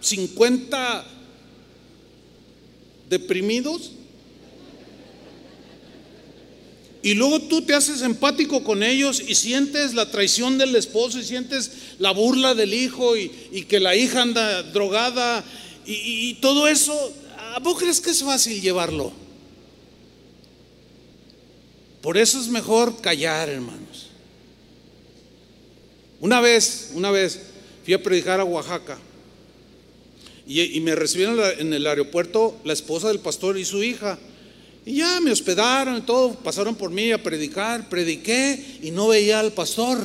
50 deprimidos. Y luego tú te haces empático con ellos y sientes la traición del esposo y sientes la burla del hijo y, que la hija anda drogada y, todo eso. ¿A vos crees que es fácil llevarlo? Por eso es mejor callar, hermanos. Una vez, una vez, fui a predicar a Oaxaca y, me recibieron en el aeropuerto la esposa del pastor y su hija. Y ya me hospedaron y todo, pasaron por mí a predicar, prediqué y no veía al pastor.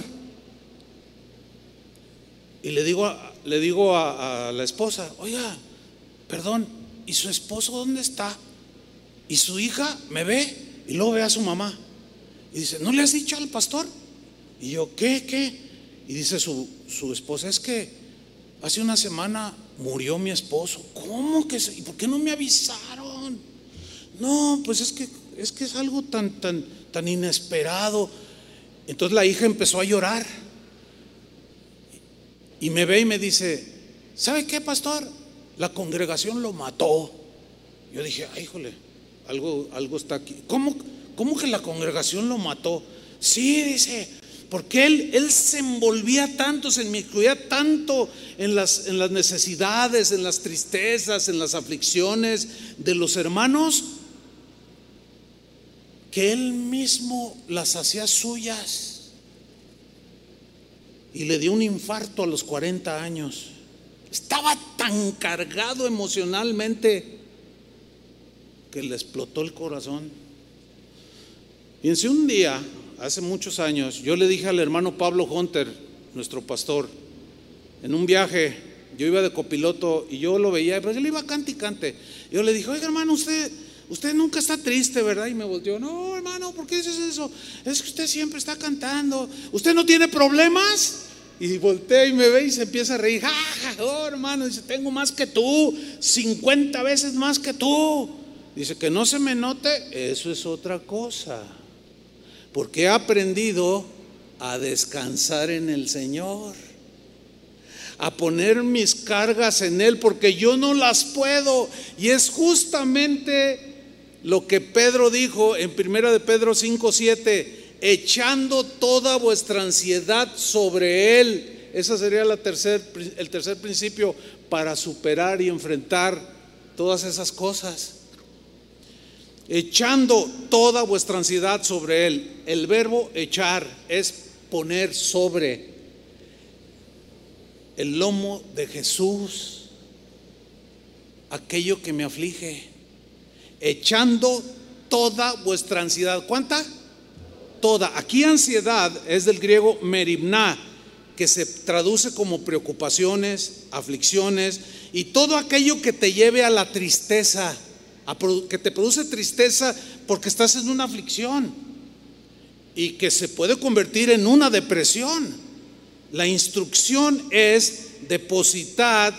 Y le digo, le digo a, a la esposa, oiga, perdón, ¿y su esposo dónde está? Y su hija me ve y luego ve a su mamá. Y dice, ¿no le has dicho al pastor? Y yo, ¿qué? ¿Qué? Y dice su, su esposa, es que hace una semana murió mi esposo. ¿Cómo que? ¿Y por qué no me avisaron? No, pues es que es que es algo tan tan tan inesperado. Entonces la hija empezó a llorar. Y me ve y me dice, ¿sabe qué, pastor? La congregación lo mató. Yo dije, ay, híjole, algo, algo está aquí. ¿Cómo, ¿Cómo que la congregación lo mató? Sí, dice, porque él, él se envolvía tanto, se incluía tanto en las, en las necesidades, en las tristezas, en las aflicciones de los hermanos, que él mismo las hacía suyas. Y le dio un infarto a los 40 años. Estaba tan cargado emocionalmente que le explotó el corazón. Y en un día hace muchos años, yo le dije al hermano Pablo Hunter, nuestro pastor, en un viaje, yo iba de copiloto y yo lo veía, pero él iba cante y cante. Yo le dije, oiga hermano, usted, usted nunca está triste, ¿verdad? Y me volteó, no hermano, ¿por qué dices eso? Es que usted siempre está cantando. ¿Usted no tiene problemas? Y voltea y me ve y se empieza a reír. ¡Ja, oh, hermano! Dice, tengo más que tú, 50 veces más que tú. Dice, que no se me note, eso es otra cosa porque he aprendido a descansar en el Señor, a poner mis cargas en Él, porque yo no las puedo. Y es justamente lo que Pedro dijo en primera de Pedro 5, 7, echando toda vuestra ansiedad sobre Él. Ese sería la el tercer principio para superar y enfrentar todas esas cosas echando toda vuestra ansiedad sobre Él. El verbo echar es poner sobre el lomo de Jesús aquello que me aflige. Echando toda vuestra ansiedad. ¿Cuánta? Toda. Aquí ansiedad es del griego merimna, que se traduce como preocupaciones, aflicciones y todo aquello que te lleve a la tristeza que te produce tristeza porque estás en una aflicción y que se puede convertir en una depresión. La instrucción es depositar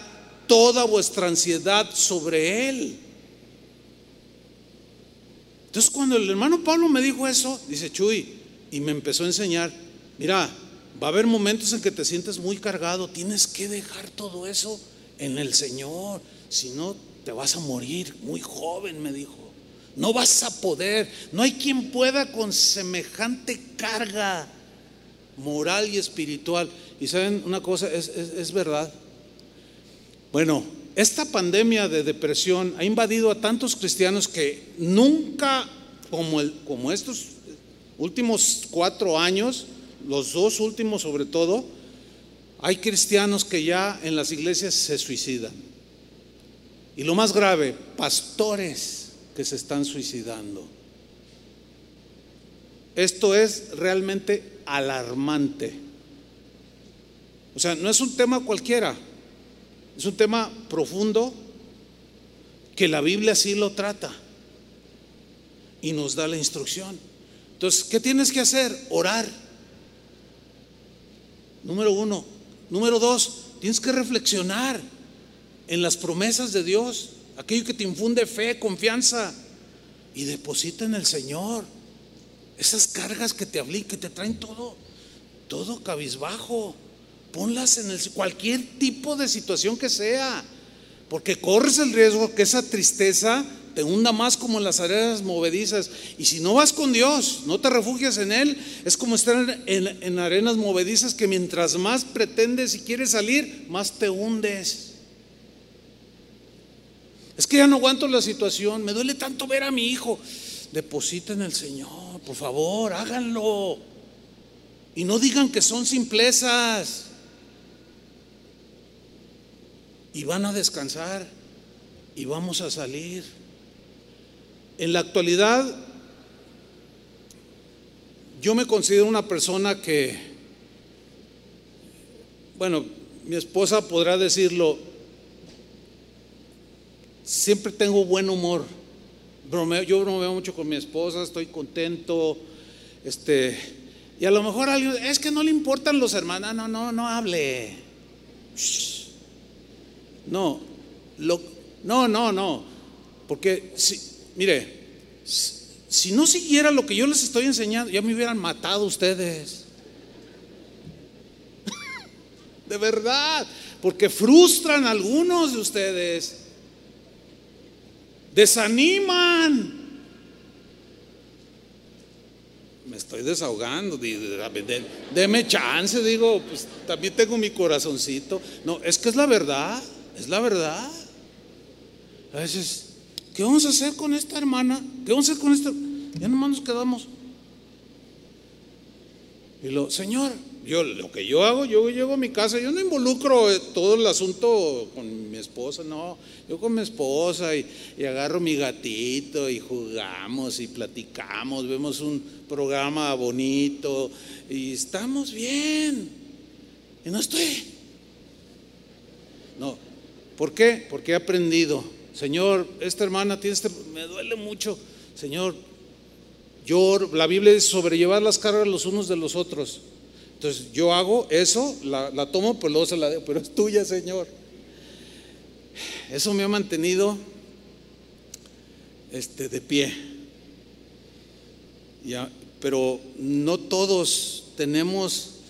toda vuestra ansiedad sobre Él. Entonces cuando el hermano Pablo me dijo eso, dice Chuy, y me empezó a enseñar, mira, va a haber momentos en que te sientes muy cargado, tienes que dejar todo eso en el Señor, si no te vas a morir muy joven, me dijo. No vas a poder. No hay quien pueda con semejante carga moral y espiritual. Y saben una cosa, es, verdad. Bueno, esta pandemia de depresión ha invadido a tantos cristianos que nunca, como, el, como estos últimos cuatro años, los dos últimos sobre todo, hay cristianos que ya en las iglesias se suicidan. Y lo más grave, pastores que se están suicidando. Esto es realmente alarmante. O sea, no es un tema cualquiera, es un tema profundo que la Biblia sí lo trata y nos da la instrucción. Entonces, ¿qué tienes que hacer? Orar. Número uno. Número dos, tienes que reflexionar en las promesas de Dios, aquello que te infunde fe, confianza, y deposita en el Señor. Esas cargas que te hablé, que te traen todo, todo cabizbajo, ponlas en el, cualquier tipo de situación que sea, porque corres el riesgo que esa tristeza te hunda más como en las arenas movedizas. Y si no vas con Dios, no te refugias en Él, es como estar en arenas movedizas que mientras más pretendes y quieres salir, más te hundes. Es que ya no aguanto la situación, me duele tanto ver a mi hijo. Deposita en el Señor, por favor, háganlo. Y no digan que son simplezas. Y van a descansar y vamos a salir. En la actualidad, yo me considero una persona que, bueno, mi esposa podrá decirlo, siempre tengo buen humor. yo bromeo mucho con mi esposa, estoy contento. Este, y a lo mejor alguien, es que no le importan los hermanos. No, no, no hable. No, no, no, no. Porque, si, mire, si no siguiera lo que yo les estoy enseñando, ya me hubieran matado ustedes. de verdad, porque frustran a algunos de ustedes, desaniman. Me estoy desahogando, deme chance, digo, pues también tengo mi corazoncito. No, es que es la verdad, es la verdad. A veces, ¿qué vamos a hacer con esta hermana? ¿Qué vamos a hacer con esta? Ya nomás nos quedamos. Y lo, Señor, yo lo que yo hago, yo llego a mi casa, yo no involucro eh, todo el asunto con mi esposa, no, yo con mi esposa y, agarro mi gatito y jugamos y platicamos, vemos un programa bonito y estamos bien. Y no estoy. No, ¿por qué? Porque he aprendido, Señor, esta hermana tiene este, me duele mucho, Señor, yo, la Biblia dice sobrellevar las cargas los unos de los otros. Entonces yo hago eso, la, tomo, pero luego se la dejo, pero es tuya, Señor. Eso me ha mantenido este, de pie. Ya, pero no todos tenemos,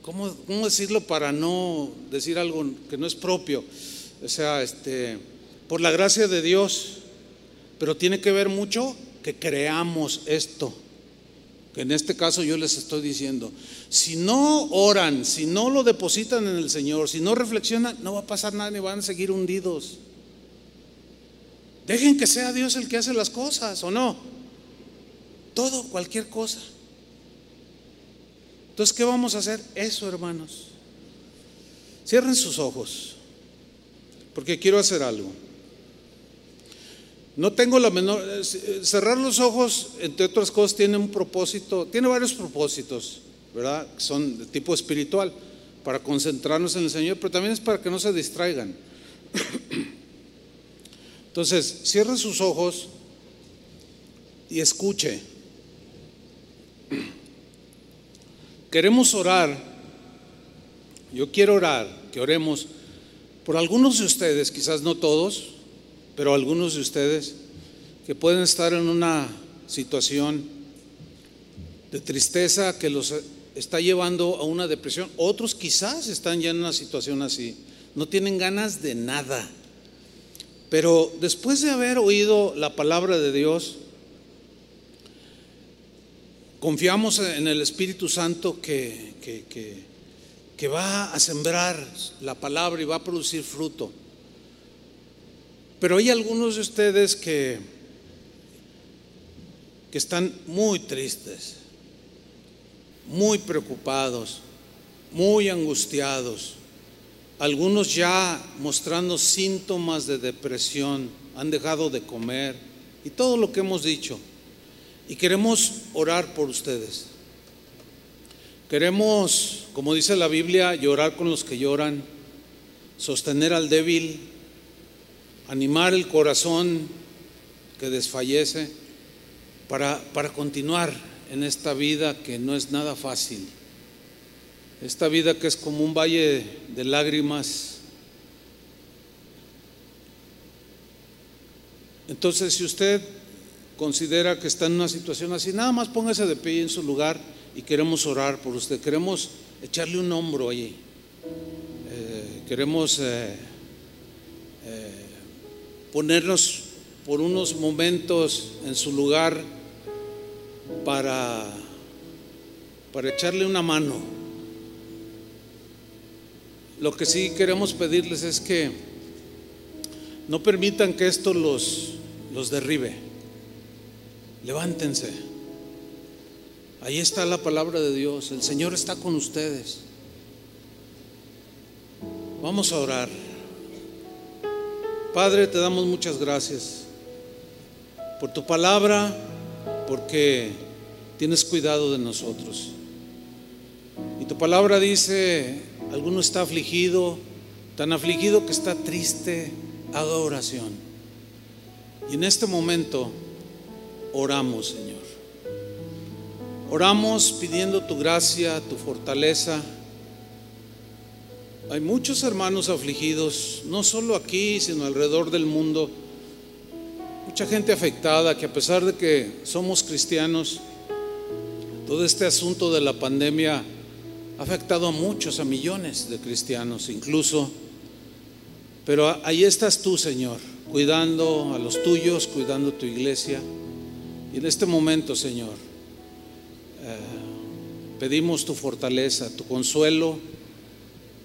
¿cómo, ¿cómo, decirlo para no decir algo que no es propio? O sea, este, por la gracia de Dios, pero tiene que ver mucho que creamos esto. En este caso yo les estoy diciendo, si no oran, si no lo depositan en el Señor, si no reflexionan, no va a pasar nada ni van a seguir hundidos. Dejen que sea Dios el que hace las cosas, ¿o no? Todo, cualquier cosa. Entonces, ¿qué vamos a hacer? Eso, hermanos. Cierren sus ojos, porque quiero hacer algo. No tengo la menor... Eh, eh, cerrar los ojos, entre otras cosas, tiene un propósito, tiene varios propósitos, ¿verdad? son de tipo espiritual, para concentrarnos en el Señor, pero también es para que no se distraigan. Entonces, cierre sus ojos y escuche. Queremos orar, yo quiero orar, que oremos por algunos de ustedes, quizás no todos, pero algunos de ustedes que pueden estar en una situación de tristeza que los está llevando a una depresión, otros quizás están ya en una situación así, no tienen ganas de nada. Pero después de haber oído la palabra de Dios, confiamos en el Espíritu Santo que, que, que va a sembrar la palabra y va a producir fruto. Pero hay algunos de ustedes que, que están muy tristes, muy preocupados, muy angustiados, algunos ya mostrando síntomas de depresión, han dejado de comer y todo lo que hemos dicho. Y queremos orar por ustedes. Queremos, como dice la Biblia, llorar con los que lloran, sostener al débil animar el corazón que desfallece para, para continuar en esta vida que no es nada fácil. Esta vida que es como un valle de lágrimas. Entonces, si usted considera que está en una situación así, nada más póngase de pie en su lugar y queremos orar por usted. Queremos echarle un hombro allí. Eh, queremos eh, ponernos por unos momentos en su lugar para, para echarle una mano. Lo que sí queremos pedirles es que no permitan que esto los, los derribe. Levántense. Ahí está la palabra de Dios. El Señor está con ustedes. Vamos a orar. Padre, te damos muchas gracias por tu palabra, porque tienes cuidado de nosotros. Y tu palabra dice, alguno está afligido, tan afligido que está triste, haga oración. Y en este momento oramos, Señor. Oramos pidiendo tu gracia, tu fortaleza. Hay muchos hermanos afligidos, no solo aquí, sino alrededor del mundo. Mucha gente afectada que a pesar de que somos cristianos, todo este asunto de la pandemia ha afectado a muchos, a millones de cristianos incluso. Pero ahí estás tú, Señor, cuidando a los tuyos, cuidando tu iglesia. Y en este momento, Señor, eh, pedimos tu fortaleza, tu consuelo,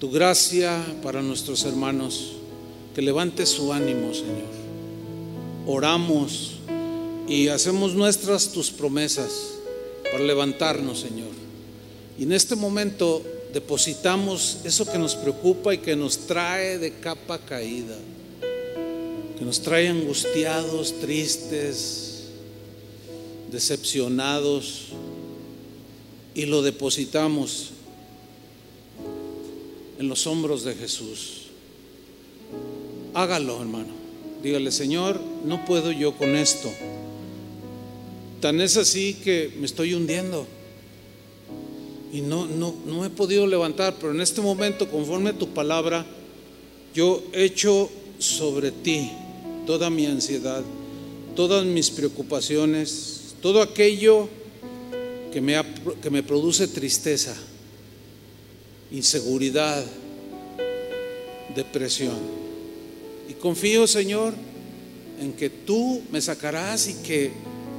tu gracia para nuestros hermanos, que levante su ánimo, Señor. Oramos y hacemos nuestras tus promesas para levantarnos, Señor. Y en este momento depositamos eso que nos preocupa y que nos trae de capa caída, que nos trae angustiados, tristes, decepcionados, y lo depositamos en los hombros de Jesús. Hágalo, hermano. Dígale, Señor, no puedo yo con esto. Tan es así que me estoy hundiendo. Y no, no, no he podido levantar, pero en este momento, conforme a tu palabra, yo echo sobre ti toda mi ansiedad, todas mis preocupaciones, todo aquello que me, que me produce tristeza, inseguridad, depresión. Y confío, Señor, en que tú me sacarás y que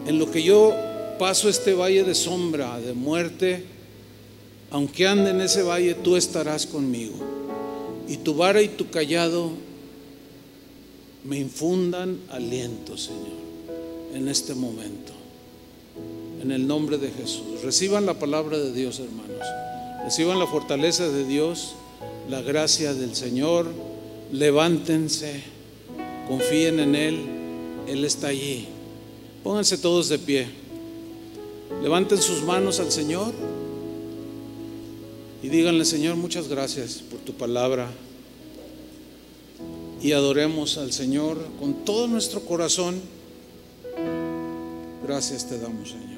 en lo que yo paso este valle de sombra, de muerte, aunque ande en ese valle, tú estarás conmigo. Y tu vara y tu callado me infundan aliento, Señor, en este momento en el nombre de Jesús. Reciban la palabra de Dios, hermanos. Reciban la fortaleza de Dios, la gracia del Señor. Levántense, confíen en Él. Él está allí. Pónganse todos de pie. Levanten sus manos al Señor y díganle, Señor, muchas gracias por tu palabra. Y adoremos al Señor con todo nuestro corazón. Gracias te damos, Señor.